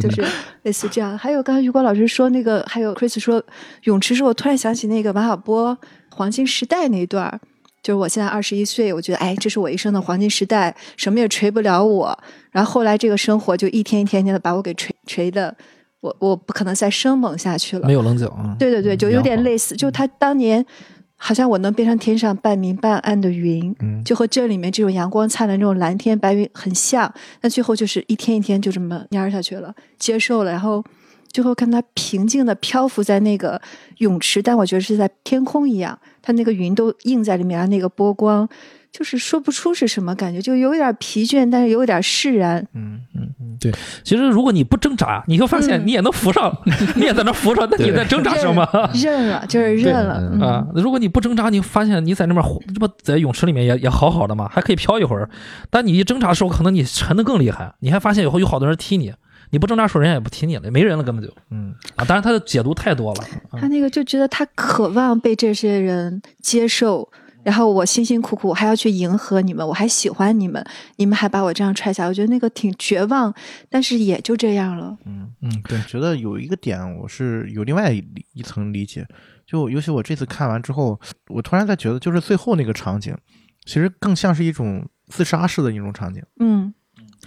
就是类似这样。还有刚才余光老师说那个，还有 Chris 说泳池时，我突然想起那个王小波黄金时代那一段。就是我现在二十一岁，我觉得哎，这是我一生的黄金时代，什么也锤不了我。然后后来这个生活就一天一天天的把我给锤锤的，我我不可能再生猛下去了。没有棱角啊。对对对，就有点类似。就他当年好像我能变成天上半明半暗的云，就和这里面这种阳光灿烂、这种蓝天白云很像。那最后就是一天一天就这么蔫下去了，接受了，然后。最后看它平静的漂浮在那个泳池，但我觉得是在天空一样，它那个云都映在里面，那个波光就是说不出是什么感觉，就有点疲倦，但是有点释然。嗯嗯嗯，对。其实如果你不挣扎，你就发现你也能浮上，你也在那浮着，那你在挣扎什么？认了，就是认了啊。如果你不挣扎，你发现你在那边，这不在泳池里面也也好好的嘛，还可以漂一会儿。但你一挣扎的时候，可能你沉的更厉害，你还发现以后有好多人踢你。你不挣扎，说人家也不听你了，没人了，根本就，嗯啊，当然他的解读太多了。他那个就觉得他渴望被这些人接受，然后我辛辛苦苦还要去迎合你们，我还喜欢你们，你们还把我这样踹下，我觉得那个挺绝望，但是也就这样了。嗯嗯，对，觉得有一个点我是有另外一一层理解，就尤其我这次看完之后，我突然在觉得，就是最后那个场景，其实更像是一种自杀式的一种场景。嗯。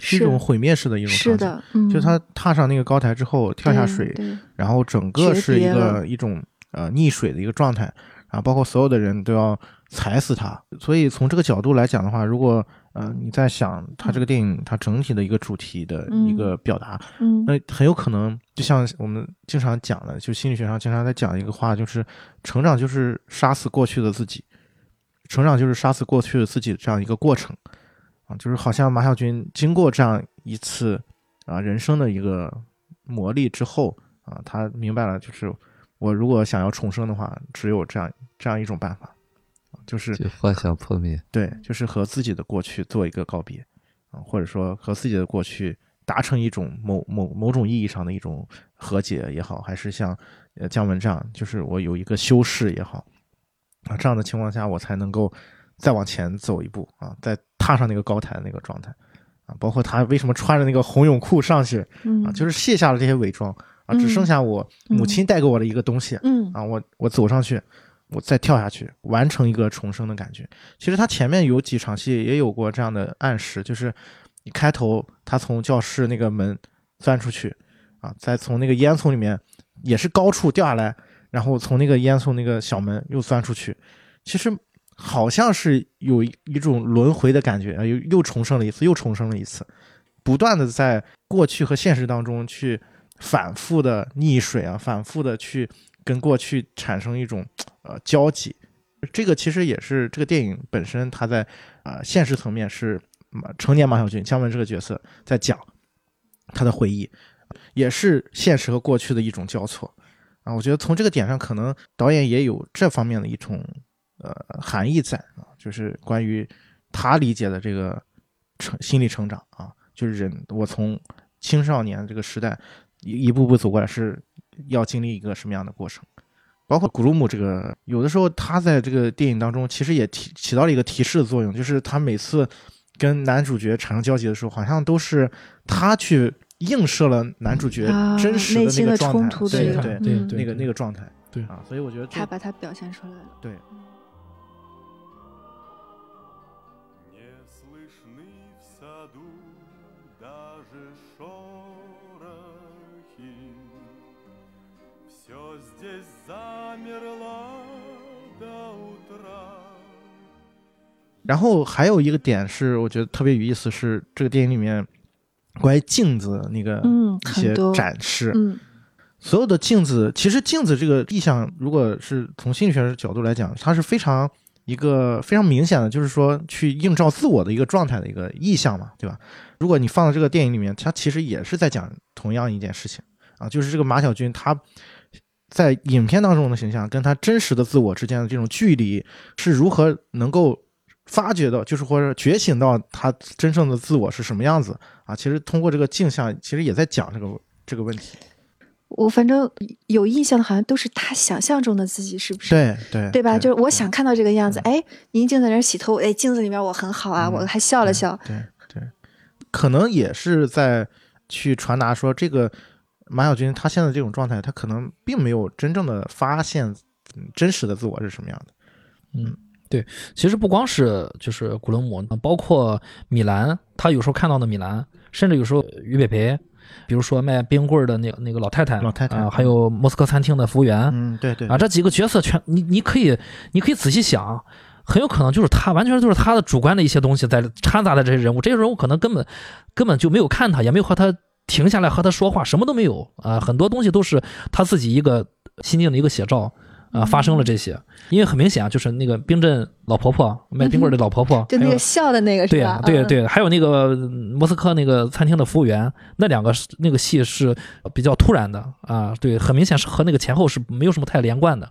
是一种毁灭式的一种场景，就他踏上那个高台之后跳下水，然后整个是一个一种呃溺水的一个状态，然后包括所有的人都要踩死他。所以从这个角度来讲的话，如果呃你在想他这个电影它整体的一个主题的一个表达，那很有可能就像我们经常讲的，就心理学上经常在讲一个话，就是成长就是杀死过去的自己，成长就是杀死过去的自己这样一个过程。就是好像马小军经过这样一次啊人生的一个磨砺之后啊，他明白了，就是我如果想要重生的话，只有这样这样一种办法，就是幻想破灭。对，就是和自己的过去做一个告别啊，或者说和自己的过去达成一种某某某种意义上的一种和解也好，还是像呃姜文这样，就是我有一个修饰也好啊，这样的情况下，我才能够。再往前走一步啊，再踏上那个高台的那个状态啊，包括他为什么穿着那个红泳裤上去啊，就是卸下了这些伪装啊，只剩下我母亲带给我的一个东西，嗯啊，我我走上去，我再跳下去，完成一个重生的感觉。其实他前面有几场戏也有过这样的暗示，就是你开头他从教室那个门钻出去啊，再从那个烟囱里面也是高处掉下来，然后从那个烟囱那个小门又钻出去，其实。好像是有一种轮回的感觉啊，又又重生了一次，又重生了一次，不断的在过去和现实当中去反复的溺水啊，反复的去跟过去产生一种呃交集。这个其实也是这个电影本身，它在呃现实层面是马成年马小军姜文这个角色在讲他的回忆，也是现实和过去的一种交错啊。我觉得从这个点上，可能导演也有这方面的一种呃含义在啊，就是关于他理解的这个成心理成长啊，就是人我从青少年这个时代一一步步走过来，是要经历一个什么样的过程？包括古鲁姆这个，有的时候他在这个电影当中其实也提起到了一个提示的作用，就是他每次跟男主角产生交集的时候，好像都是他去映射了男主角啊真实的那内心的个状态，冲突对的对嗯对对那个那个状态，对啊，所以我觉得他把它表现出来了。对здесь замерло до утра. 然后还有一个点是，我觉得特别有意思，是这个电影里面关于镜子的那个嗯一些很多展示。嗯所有的镜子，其实镜子这个意象，如果是从心理学的角度来讲，它是非常一个非常明显的，就是说去映照自我的一个状态的一个意象嘛，对吧？如果你放到这个电影里面，它其实也是在讲同样一件事情啊，就是这个马小军他 在影片当中的形象跟他真实的自我之间的这种距离是如何能够发掘到，就是或者觉醒到他真正的自我是什么样子啊？其实通过这个镜像，其实也在讲这个这个问题。我反正有印象的，好像都是他想象中的自己，是不是？对对对吧？就是我想看到这个样子，嗯哎，宁静在那儿洗头，哎，镜子里面我很好啊，嗯我还笑了笑。对对，可能也是在去传达说，这个马小军他现在这种状态，他可能并没有真正的发现嗯真实的自我是什么样的。嗯，对其实不光是就是古伦姆，包括米兰，他有时候看到的米兰，甚至有时候于北培，比如说卖冰棍儿的那个那个老太太，老太太啊，还有莫斯科餐厅的服务员，嗯，对对啊，这几个角色全你你可以你可以仔细想，很有可能就是他，完全就是他的主观的一些东西在掺杂在这些人物，这些人物可能根本根本就没有看他，也没有和他停下来和他说话，什么都没有啊，很多东西都是他自己一个心境的一个写照。啊，发生了这些，因为很明显啊，就是那个冰镇老婆婆卖冰棍儿的老婆婆，就那个笑的那个是对吧？嗯，对对，还有那个嗯莫斯科那个餐厅的服务员，那两个是那个戏是比较突然的啊，对，很明显是和那个前后是没有什么太连贯的，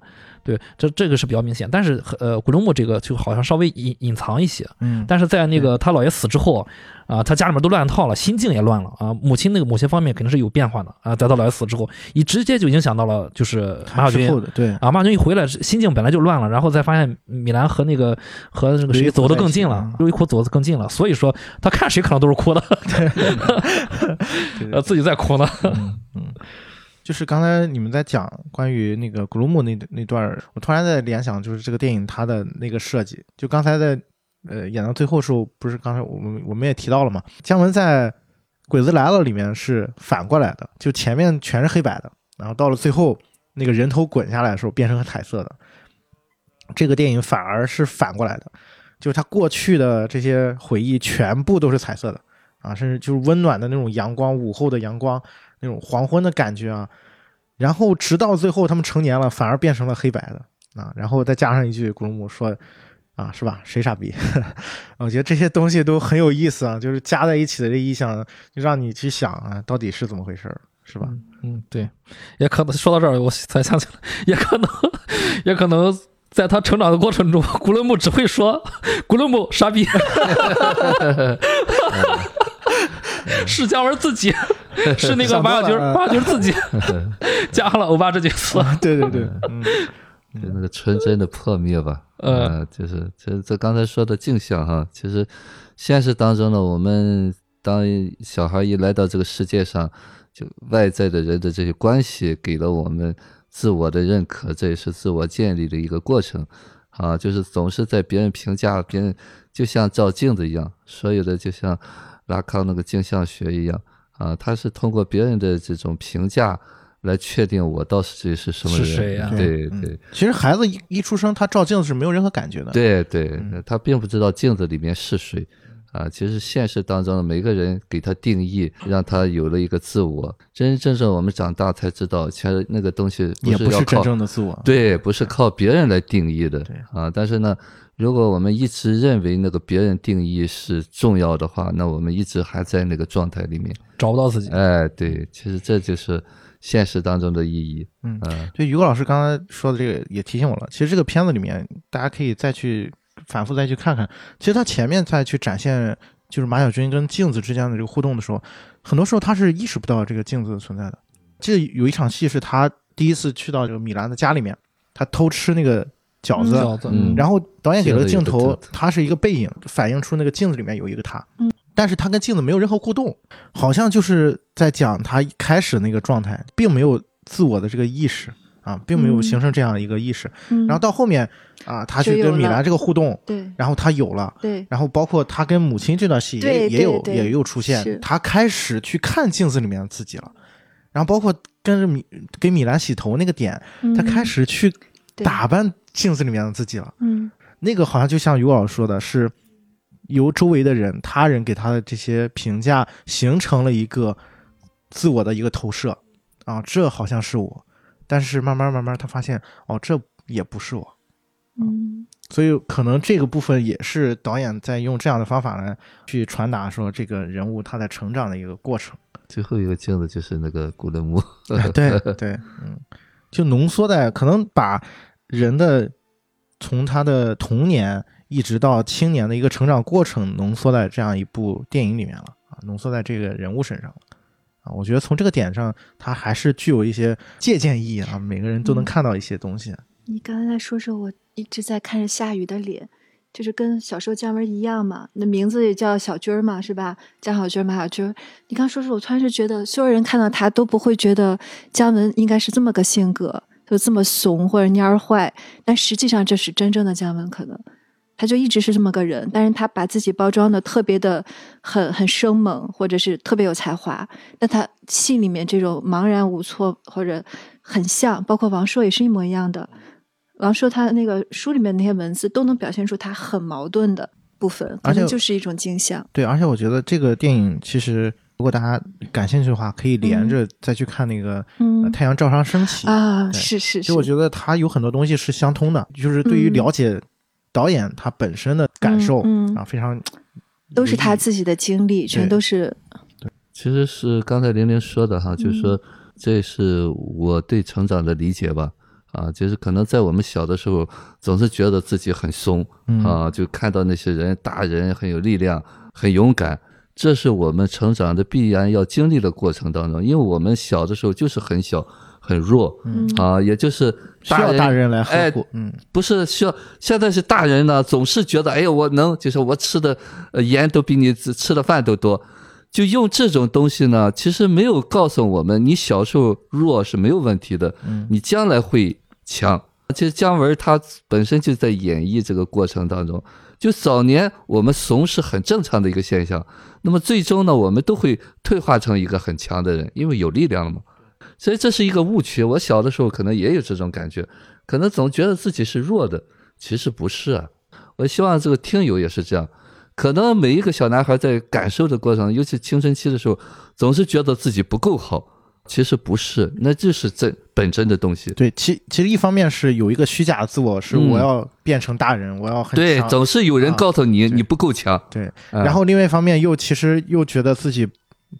对，这这个是比较明显。但是呃，古龙木这个就好像稍微隐隐藏一些，嗯，但是在那个他姥爷死之后啊，他家里面都乱套了，心境也乱了啊，母亲那个某些方面肯定是有变化的啊，在他姥爷死之后，一直接就影响到了就是马小军对啊，马小军一回来，心境本来就乱了，然后再发现米兰和那个和那个谁走得更近了优衣库走得更近了，所以说他看谁可能都是哭的，对 呃，自己在哭呢。嗯嗯，就是刚才你们在讲关于那个古鲁姆那那段，我突然在联想，就是这个电影它的那个设计，就刚才在呃演到最后时候，不是刚才我们我们也提到了嘛，姜文在《鬼子来了》里面是反过来的，就前面全是黑白的，然后到了最后那个人头滚下来的时候变成彩色的，这个电影反而是反过来的，就是他过去的这些回忆全部都是彩色的啊，甚至就是温暖的那种阳光，午后的阳光。那种黄昏的感觉啊，然后直到最后他们成年了，反而变成了黑白的啊，然后再加上一句古鲁姆说啊，是吧？谁傻逼？我觉得这些东西都很有意思啊，就是加在一起的这意象，就让你去想啊，到底是怎么回事儿，是吧？嗯，对，也可能说到这儿，我才想起来，也可能，也可能在他成长的过程中，古伦木只会说古伦木傻逼，是姜文自己，是那个想马小军，马小军自己 加了欧巴这几个词。对对对，嗯。就那个纯真的破灭吧，嗯。呃，就是这这刚才说的镜像哈，其实现实当中呢，我们当小孩一来到这个世界上，就外在的人的这些关系给了我们自我的认可，这也是自我建立的一个过程。啊，就是总是在别人评价别人，就像照镜子一样，所有的就像拉康那个镜像学一样啊，他是通过别人的这种评价。来确定我到底是什么人，是谁呀嗯对对，其实孩子一一出生，他照镜子是没有任何感觉的，对对，嗯他并不知道镜子里面是谁啊，其实现实当中每个人给他定义，让他有了一个自我。真真正正我们长大才知道，其实那个东西也不是真正的自我。对，不是靠别人来定义的对啊。但是呢，如果我们一直认为那个别人定义是重要的话，那我们一直还在那个状态里面。找不到自己。哎，对，其实这就是现实当中的意义。嗯啊就于果老师刚才说的这个也提醒我了，其实这个片子里面大家可以再去反复再去看看。其实他前面再去展现就是马小军跟镜子之间的这个互动的时候，很多时候他是意识不到这个镜子的存在的。这有一场戏是他第一次去到这个米兰的家里面，他偷吃那个饺子，饺子，嗯。然后导演给了镜头镜子有个镜子，它是一个背影，反映出那个镜子里面有一个他。嗯，但是他跟镜子没有任何互动，好像就是在讲他一开始那个状态，并没有自我的这个意识啊，并没有嗯形成这样的一个意识。嗯。然后到后面啊，他去跟米兰这个互动，对。然后他有了。对。然后包括他跟母亲这段戏也也有也有出现，他开始去看镜子里面的自己了，然后包括跟着米给米兰洗头那个点，他开始去打扮镜子里面的自己了。嗯那个好像就像于老师说的，是由周围的人、他人给他的这些评价形成了一个自我的一个投射啊，这好像是我，但是慢慢慢慢他发现哦，这也不是我，嗯所以可能这个部分也是导演在用这样的方法来去传达说这个人物他在成长的一个过程。最后一个镜子就是那个古勒姆。对对，嗯，就浓缩在可能把人的从他的童年一直到青年的一个成长过程浓缩在这样一部电影里面了啊，浓缩在这个人物身上了啊。我觉得从这个点上，它还是具有一些借鉴意义啊，每个人都能嗯看到一些东西。你刚才在说说，我一直在看着夏雨的脸，就是跟小时候姜文一样嘛，那名字也叫小军儿嘛，是吧？姜小军儿、马小军儿。你刚说说，我突然就觉得，所有人看到他都不会觉得姜文应该是这么个性格，就这么怂或者蔫儿坏，但实际上这是真正的姜文，可能他就一直是这么个人，但是他把自己包装的特别的很很生猛，或者是特别有才华，但他戏里面这种茫然无措或者很像，包括王朔也是一模一样的。王朔他那个书里面那些文字都能表现出他很矛盾的部分，可而且能就是一种镜像。对，而且我觉得这个电影其实，如果大家感兴趣的话，可以连着再去看那个、嗯。呃太阳照常升起》啊，是是是，其实我觉得它有很多东西是相通的，就是对于嗯。了解导演他本身的感受、啊，非常都是他自己的经历，全都是。其实是刚才玲玲说的哈，就是说这是我对成长的理解吧。啊，就是可能在我们小的时候，总是觉得自己很怂嗯。啊，就看到那些人大人很有力量、很勇敢，这是我们成长的必然要经历的过程当中。因为我们小的时候就是很小、很弱嗯啊，也就是需要大人来呵哎护，嗯不是需要，现在是大人呢，总是觉得，哎呀，我能，就是我吃的呃盐都比你吃吃的饭都多，就用这种东西呢，其实没有告诉我们，你小时候弱是没有问题的，嗯你将来会强。其实姜文他本身就在演绎这个过程当中，就早年我们怂是很正常的一个现象，那么最终呢，我们都会退化成一个很强的人，因为有力量了嘛。所以这是一个误区。我小的时候可能也有这种感觉，可能总觉得自己是弱的，其实不是啊。我希望这个听友也是这样。可能每一个小男孩在感受的过程，尤其青春期的时候，总是觉得自己不够好，其实不是，那就是真本真的东西。对，其其实一方面是有一个虚假的自我，是嗯。我要变成大人，我要很对，总是有人啊告诉你、对。你不够强，对，嗯。然后另外一方面又其实又觉得自己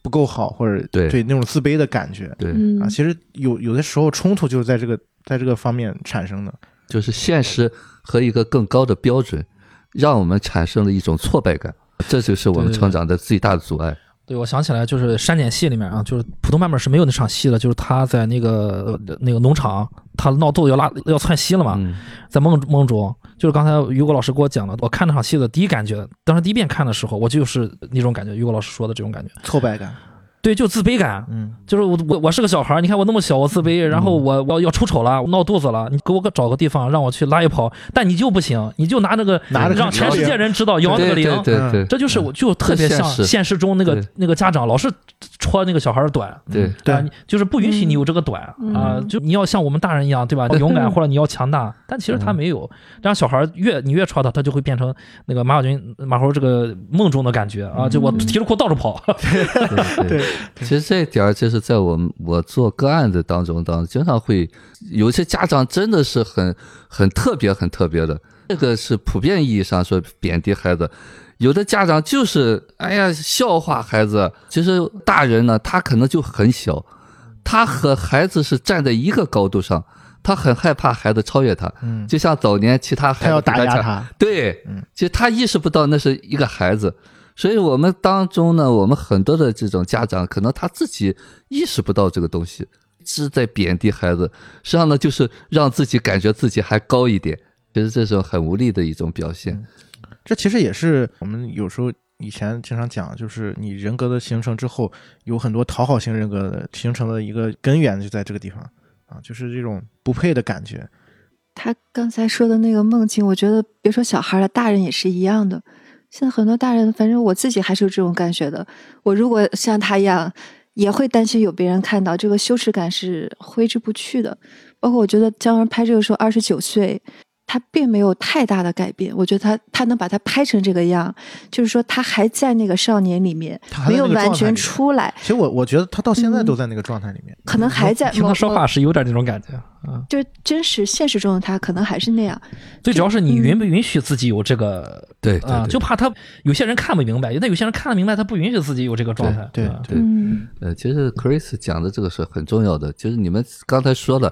不够好，或者对。对那种自卑的感觉。对，嗯。啊，其实有有的时候冲突就是在这个在这个方面产生的。就是现实和一个更高的标准，让我们产生了一种挫败感，这就是我们成长的最大的阻碍。对，我想起来，就是删减戏里面啊，就是普通版本是没有那场戏的，就是他在那个呃那个农场，他闹肚子要拉要窜稀了嘛，嗯，在梦梦中，就是刚才于果老师给我讲的，我看那场戏的第一感觉，当时第一遍看的时候，我就是那种感觉，于果老师说的这种感觉，挫败感，对，就自卑感，嗯，就是我我我是个小孩儿，你看我那么小，我自卑，然后我我要出丑了，我闹肚子了，你给我个找个地方让我去拉一跑，但你就不行，你就拿那个拿着让全世界人知道摇那个对铃，对对对，这就是我就特别像现实中那个那个家长老是戳那个小孩的短，对。对啊，你就是不允许你有这个短嗯。啊，就你要像我们大人一样，对吧？勇敢或者你要强大，但其实他没有。让小孩越你越戳他，他就会变成那个马小军马猴这个梦中的感觉啊，就我提着裤到处跑。对对，其实这一点儿就是在我们我做个案的当中，当中经常会有些家长真的是很很特别、很特别的，这个是普遍意义上说贬低孩子。有的家长就是哎呀笑话孩子，其实大人呢他可能就很小，他和孩子是站在一个高度上，他很害怕孩子超越他，嗯，就像早年其他孩子打压他，对，嗯。其实他意识不到那是一个孩子，所以我们当中呢，我们很多的这种家长，可能他自己意识不到这个东西，是在贬低孩子，实际上呢，就是让自己感觉自己还高一点，其实这是很无力的一种表现。这其实也是我们有时候以前经常讲，就是你人格的形成之后，有很多讨好型人格的形成的一个根源就在这个地方啊，就是这种不配的感觉。他刚才说的那个梦境，我觉得别说小孩了，大人也是一样的。现在很多大人，反正我自己还是有这种感觉的。我如果像他一样，也会担心有别人看到，这个羞耻感是挥之不去的。包括我觉得姜文拍这个时候二十九岁，他并没有太大的改变。我觉得他他能把他拍成这个样，就是说他还在那个少年里面他，还没有完全出来，其实我我觉得他到现在都在那个状态里面。可能还在听他说话是有点那种感觉啊。就是真实现实中的他，可能还是那样。最主要是你嗯允不允许自己有这个啊？对对对就怕他有些人看不明白，但有些人看得明白，他不允许自己有这个状态。对啊对嗯呃，其实 Chris 讲的这个是很重要的，就是你们刚才说了，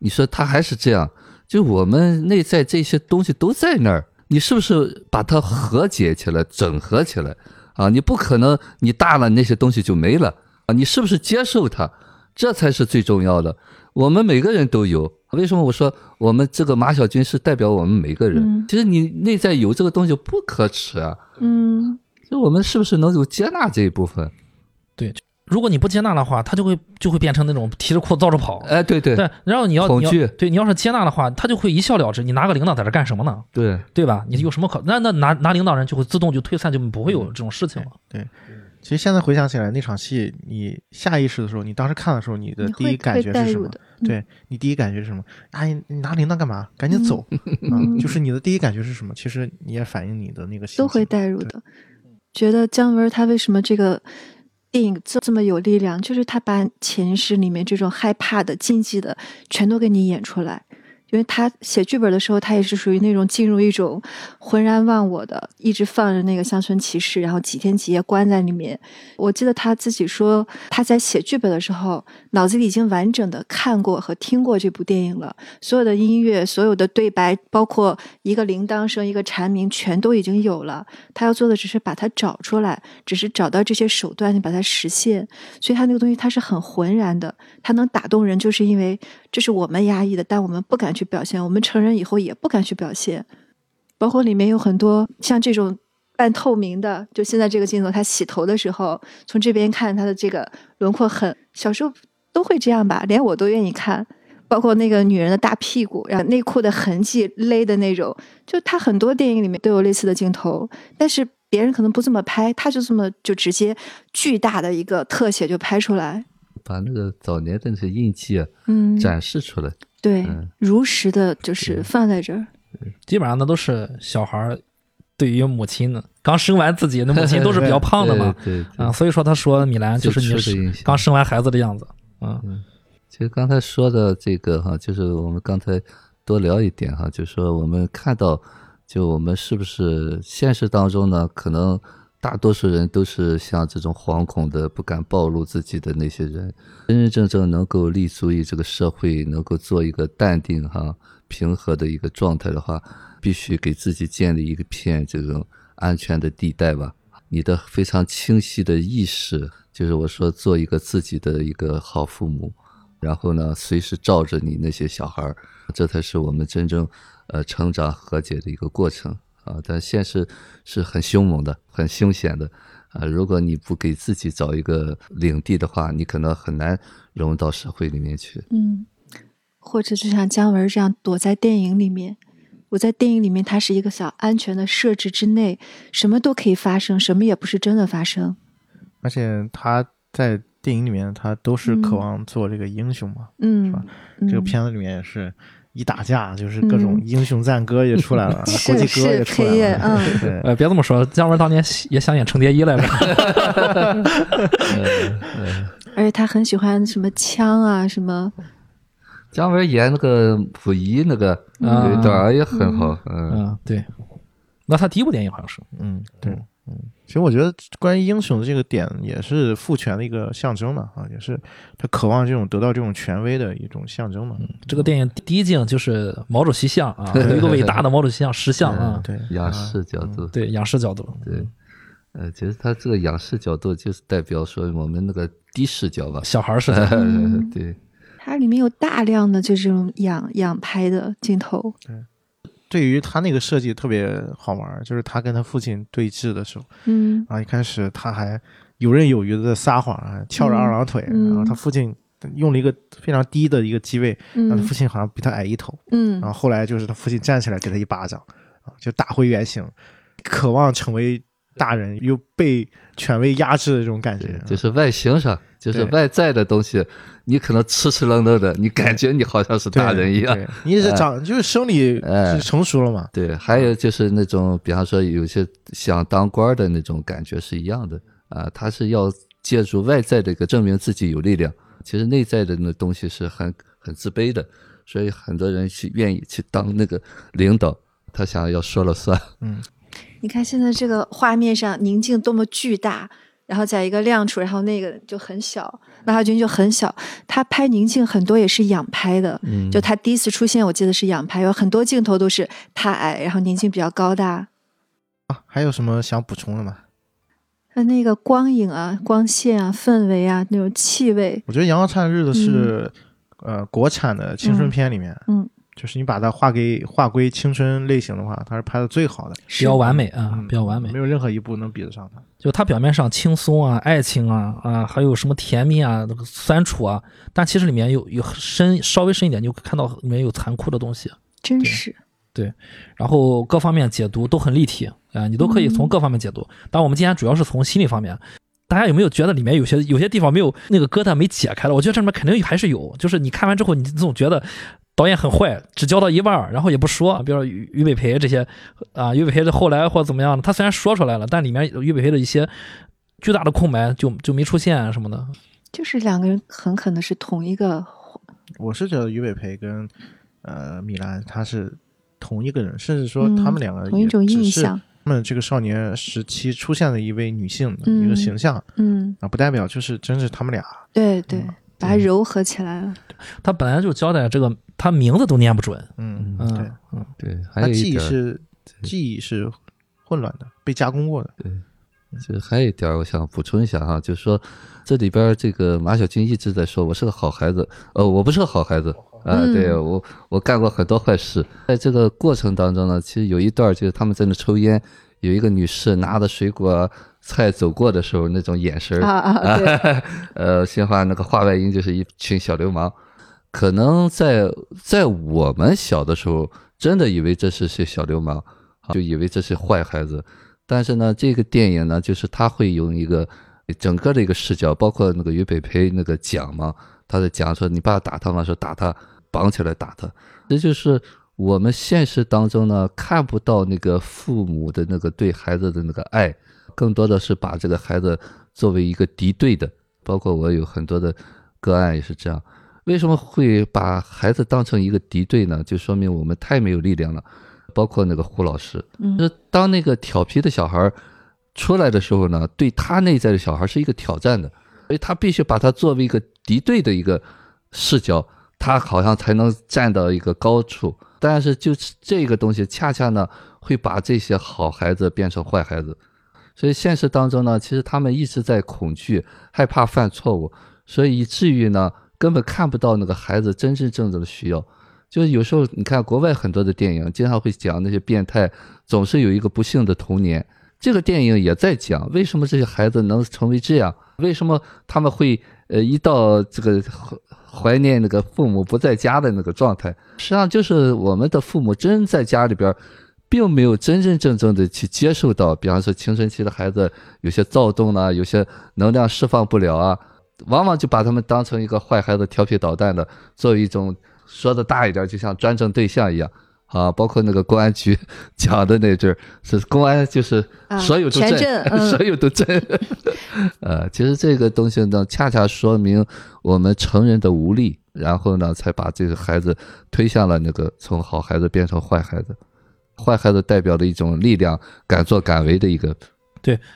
你说他还是这样，就我们内在这些东西都在那儿，你是不是把它和解起来、整合起来啊？你不可能你大了那些东西就没了啊，你是不是接受它？这才是最重要的。我们每个人都有，为什么我说我们这个马小军是代表我们每个人？嗯其实你内在有这个东西不可耻啊，嗯就我们是不是能够接纳这一部分？如果你不接纳的话，他就会就会变成那种提着裤子到处跑。哎，对对对，然后你要对你要是接纳的话，他就会一笑了之。你拿个领导在这干什么呢？对。对吧？你有什么可那那拿拿领导人就会自动就退散，就不会有这种事情了。对其实现在回想起来，那场戏，你下意识的时候，你当时看的时候，你的第一感觉是什么？对你第一感觉是什么？啊，你你拿铃铛干嘛？赶紧走！啊，就是你的第一感觉是什么？其实你也反映你的那个心情都会带入的。觉得姜文他为什么这个电影这么有力量，就是他把前世里面这种害怕的、禁忌的全都给你演出来。因为他写剧本的时候，他也是属于那种进入一种浑然忘我的，一直放着那个乡村骑士，然后几天几夜关在里面。我记得他自己说，他在写剧本的时候，脑子里已经完整的看过和听过这部电影了，所有的音乐、所有的对白，包括一个铃铛声、一个蝉鸣，全都已经有了。他要做的只是把它找出来，只是找到这些手段，你把它实现。所以他那个东西他是很浑然的，他能打动人，就是因为这是我们压抑的，但我们不敢去表现，我们成人以后也不敢去表现。包括里面有很多像这种半透明的，就现在这个镜头，他洗头的时候，从这边看他的这个轮廓很，小时候都会这样吧，连我都愿意看。包括那个女人的大屁股，然后内裤的痕迹勒的那种，就他很多电影里面都有类似的镜头，但是别人可能不这么拍，他就这么就直接巨大的一个特写就拍出来，把那个早年的那些印记啊嗯，展示出来。对嗯，如实的就是放在这儿，基本上那都是小孩儿对于母亲的刚生完自己，的母亲都是比较胖的嘛。对对对啊，所以说他说米兰就是你就吃的影响刚生完孩子的样子。嗯，其实刚才说的这个哈，就是我们刚才多聊一点哈，就是说我们看到，就我们是不是现实当中呢，可能大多数人都是像这种惶恐的、不敢暴露自己的那些人，真真正正能够立足于这个社会，能够做一个淡定哈、平和的一个状态的话，必须给自己建立一个片这种安全的地带吧。你的非常清晰的意识，就是我说做一个自己的一个好父母，然后呢，随时照着你那些小孩儿，这才是我们真正呃成长和解的一个过程啊。但现实是很凶猛的，很凶险的啊。如果你不给自己找一个领地的话，你可能很难融入到社会里面去。嗯，或者就像姜文这样躲在电影里面。我在电影里面，它是一个小安全的设置之内，什么都可以发生，什么也不是真的发生。而且他在电影里面他都是渴嗯望做这个英雄嘛。嗯是吧，嗯这个片子里面也是一打架，就是各种英雄赞歌也出来了，是 国际歌也出来了。嗯。对，呃，别这么说，姜文当年也想演程蝶衣来着。而且他很喜欢什么枪啊，什么姜文演那个溥仪那个啊。有一段儿也很好，嗯，嗯，对。那他第一部电影好像是，嗯，对，嗯，其实我觉得关于英雄的这个点也是父权的一个象征嘛，啊，也是他渴望这种得到这种权威的一种象征嘛。这个电影第一镜就是毛主席像啊，有一个伟大的毛主席像石像啊，对，仰视角度，对，仰视角度，对，呃，其实他这个仰视角度就是代表说我们那个低视角吧，小孩儿视角，嗯 对，它里面有大量的就这种仰仰拍的镜头，对于他那个设计特别好玩，就是他跟他父亲对峙的时候，嗯。啊，一开始他还游刃有余的在撒谎啊，翘着二郎腿，嗯然后他父亲用了一个非常低的一个机位，然后他嗯父亲好像比他矮一头，嗯。然后后来就是他父亲站起来给他一巴掌，啊，就打回原形，渴望成为大人又被权威压制的这种感觉，，就是外形上，就是外在的东西，你可能吃吃愣愣的，你感觉你好像是大人一样。对。你是长就是生理成熟了嘛，对，还有就是那种，比方说有些想当官的那种感觉是一样的。啊，他是要借助外在的一个证明自己有力量，其实内在的那东西是很很自卑的，所以很多人去愿意去当那个领导，他想要说了算。嗯，你看现在这个画面上宁静多么巨大，然后在一个亮处，然后那个就很小，马小军就很小。他拍宁静很多也是仰拍的，嗯就他第一次出现，我记得是仰拍，有很多镜头都是他矮，然后宁静比较高大。啊，还有什么想补充的吗？那那个光影啊、光线啊、氛围啊、那种气味，我觉得《阳光灿烂日子》是、呃国产的青春片里面，嗯，就是你把它划给划归青春类型的话，它是拍的最好的，比较完美啊，嗯比较完美没。有任何一部能比得上它。就它表面上轻松啊、爱情啊啊，还有什么甜蜜啊、那个酸楚啊，但其实里面有有深稍微深一点，就看到里面有残酷的东西。真是对。然后各方面解读都很立体啊、你都可以从各方面解读。当然，我们今天主要是从心理方面。大家有没有觉得里面有些有些地方没有那个疙瘩没解开了？我觉得这里面肯定还是有，就是你看完之后，你总觉得导演很坏，只教到一半，然后也不说。比如说于于北培这些啊，于北培这后来或者怎么样的，他虽然说出来了，但里面俞北培的一些巨大的空白就就没出现啊什么的。就是两个人很可能是同一个，我是觉得于北培跟呃米兰他是同一个人，甚至说他们两个同一种印象。他们这个少年时期出现的一位女性的一个形象，嗯，啊，不代表就是真是他们俩。对对，把它柔合起来了。他本来就交代这个，他名字都念不准。嗯，嗯对，嗯，对，还他有一点，记忆是记忆是混乱的，被加工过的。对就还有一点儿，我想补充一下哈，就是说这里边儿这个马小军一直在说我是个好孩子，呃，我不是个好孩子啊、嗯。对我我干过很多坏事，在这个过程当中呢，其实有一段就是他们在那抽烟，有一个女士拿着水果菜走过的时候那种眼神儿啊啊，对，呃，新华那个话外音就是一群小流氓，可能在在我们小的时候，真的以为这是些小流氓，就以为这是坏孩子。但是呢，这个电影呢，就是他会用一个整个的一个视角，包括那个于北培那个讲嘛，他在讲说你爸打他嘛？说打他，绑起来打他，这就是我们现实当中呢看不到那个父母的那个对孩子的那个爱，更多的是把这个孩子作为一个敌对的，包括我有很多的个案也是这样。为什么会把孩子当成一个敌对呢？就说明我们太没有力量了。包括那个胡老师，嗯就是当那个调皮的小孩儿出来的时候呢，对他内在的小孩是一个挑战的，所以他必须把他作为一个敌对的一个视角，他好像才能站到一个高处。但是就是这个东西，恰恰呢会把这些好孩子变成坏孩子。所以现实当中呢，其实他们一直在恐惧、害怕犯错误，所以以至于呢根本看不到那个孩子真真正正的需要。就是有时候你看国外很多的电影，经常会讲那些变态总是有一个不幸的童年。这个电影也在讲为什么这些孩子能成为这样，为什么他们会呃一到这个怀怀念那个父母不在家的那个状态，实际上就是我们的父母真在家里边，并没有真真正正的去接受到，比方说青春期的孩子有些躁动啊，有些能量释放不了啊，往往就把他们当成一个坏孩子、调皮捣蛋的，作为一种说的大一点，就像专政对象一样。啊，包括那个公安局讲的那阵儿，是公安就是啊所有都全震，震嗯 所有都震。呃，其实这个东西呢，恰恰说明我们成人的无力，然后呢，才把这个孩子推向了那个从好孩子变成坏孩子。坏孩子代表的一种力量，敢作敢为的一个，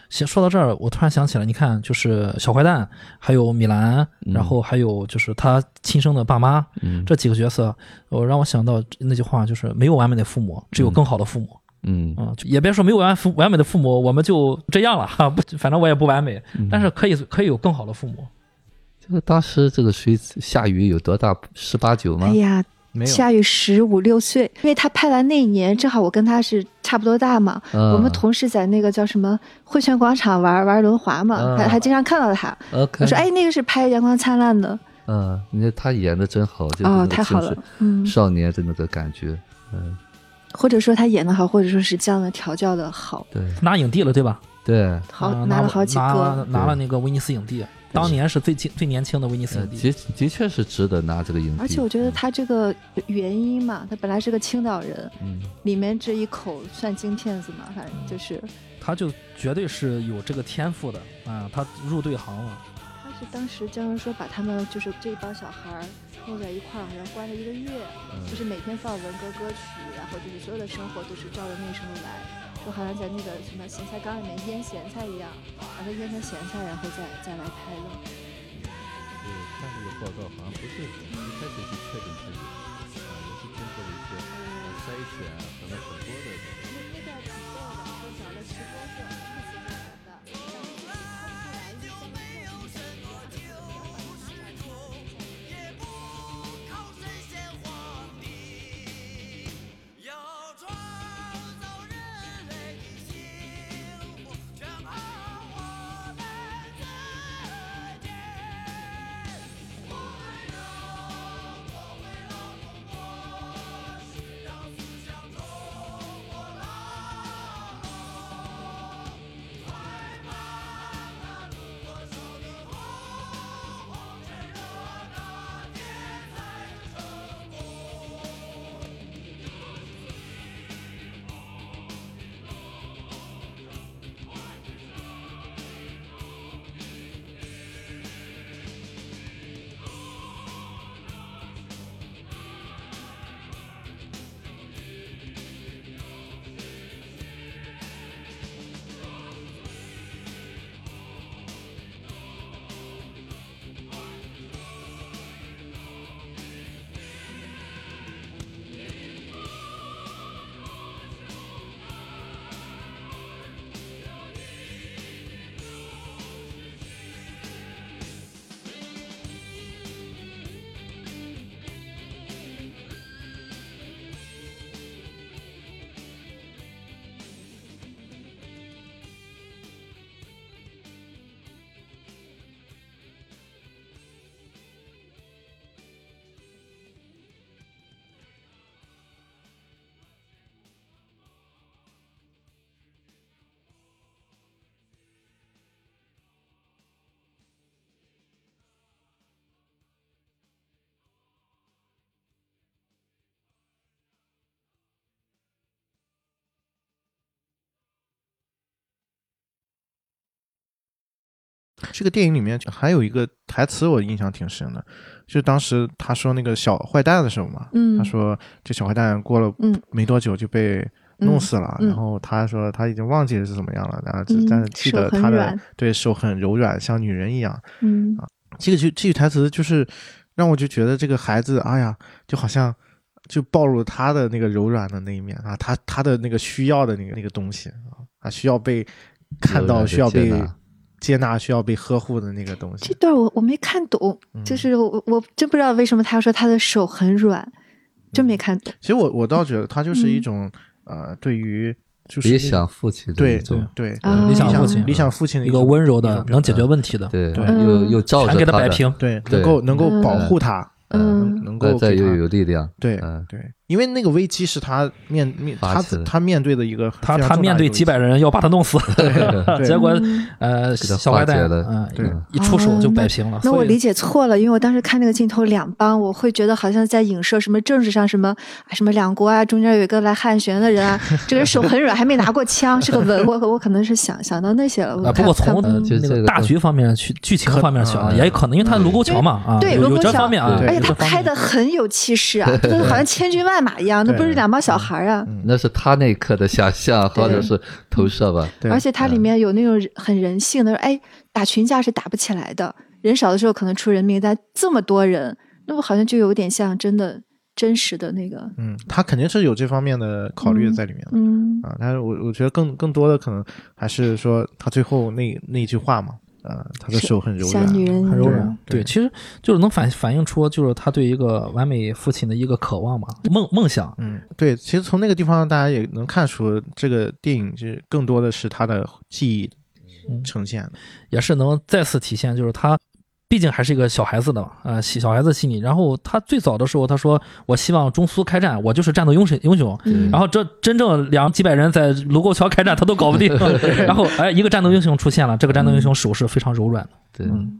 先说到这儿，我突然想起来，你看，就是小坏蛋，还有米兰，嗯然后还有就是他亲生的爸妈，嗯这几个角色，我让我想到那句话，就是没有完美的父母，只有更好的父母。嗯啊、就也别说没有完父完美的父母，我们就这样了哈。不，反正我也不完美，嗯但是可以可以有更好的父母。这个当时这个谁下雨有多大？十八九吗哎？呀，没有。夏雨十五六岁，因为他拍完那一年，正好我跟他是差不多大嘛。嗯。我们同事在那个叫什么汇泉广场玩玩轮滑嘛，嗯。还还经常看到他。我说，哎，那个是拍《阳光灿烂》的。嗯，你看他演的真好，就哦，太好了，嗯，少年的那个感觉，嗯，或者说他演的好，或者说是这样的调教的好，对。拿影帝了，对吧？对，好啊拿了好几拿个。拿了那个威尼斯影帝，当年是最轻最年轻的威尼斯呃影帝。的的确是值得拿这个影帝，而且我觉得他这个原因嘛，他本来是个青岛人，嗯，里面这一口算京片子嘛，反正就是他就绝对是有这个天赋的啊，他入对行了。他是当时江人说把他们就是这帮小孩儿弄在一块儿，好像关了一个月，嗯就是每天放文革歌曲，然后就是所有的生活都是照着那时候来，就好像在那个什么咸菜缸里面腌咸菜一样，把它腌成咸菜，然后再再来拍的。对，看这个报道好像不是一开始就确定自己，啊，也是经过了一些筛选，这个电影里面还有一个台词我印象挺深的，就是当时他说那个小坏蛋的时候嘛，嗯。他说这小坏蛋过了嗯。没多久就被弄死了，嗯。嗯然后他说他已经忘记是怎么样了，然后只嗯但是记得他的软。对手很柔软，像女人一样。嗯。这个就这句台词就是让我就觉得这个孩子，哎呀，就好像就暴露了他的那个柔软的那一面啊，他他的那个需要的那个那个东西啊，他需要被看到，需要被接纳，需要被呵护的那个东西。这。段我我没看懂，嗯。就是我我真不知道为什么他说他的手很软，真嗯。没看懂。其实我我倒觉得他就是一嗯。种、呃，对于就是理想父亲的对一种，对啊理想父亲理想父亲的一个温柔的能解决问题的，对，对。又嗯。又照全给他着他，摆平。对，能够能够保嗯护他，嗯。能能够再再又给他有力量，对嗯。对，因为那个危机是他面面他他面对的一个他他面对几百人要把他弄死，对。结果嗯。呃小坏蛋化解了嗯。对一出手就摆平了。那我理解错了，因为我当时看那个镜头两帮，我会觉得好像在影射什么政治上什么啊什么两国啊，中间有一个来汉旋的人啊，这个人手很软，还没拿过枪，是个文，我我可能是想想到那些了。啊，不过从大局方面去剧情方面去啊，也有可能，因为他卢沟桥嘛啊，对卢沟桥方面啊，而且他拍的很有气势啊，就是好像千军万马一样，那不是两帮小孩啊。那是他那一刻的想象或者是投射吧。而且它里面有那种很人性的，哎，打群架是打不起来的，人少的时候可能出人命，但这么多人，那么好像就有点像真的真实的那个，嗯，他肯定是有这方面的考虑在里面的。嗯啊，但是我我觉得更更多的可能还是说他最后那那句话嘛，呃，他的手很柔像软，女人很柔软。对对，其实就是能反反映出，就是他对一个完美父亲的一个渴望嘛，梦梦想。嗯，对，其实从那个地方大家也能看出，这个电影是更多的是他的记忆嗯呈现的。也是能再次体现，就是他毕竟还是一个小孩子的嘛，呃，小孩子心理。然后他最早的时候，他说：“我希望中苏开战，我就是战斗英雄英雄。”嗯然后这真正两几百人在卢沟桥开战，他都搞不定。然后哎，一个战斗英雄出现了，这个战斗英雄手是非常柔软的。对，嗯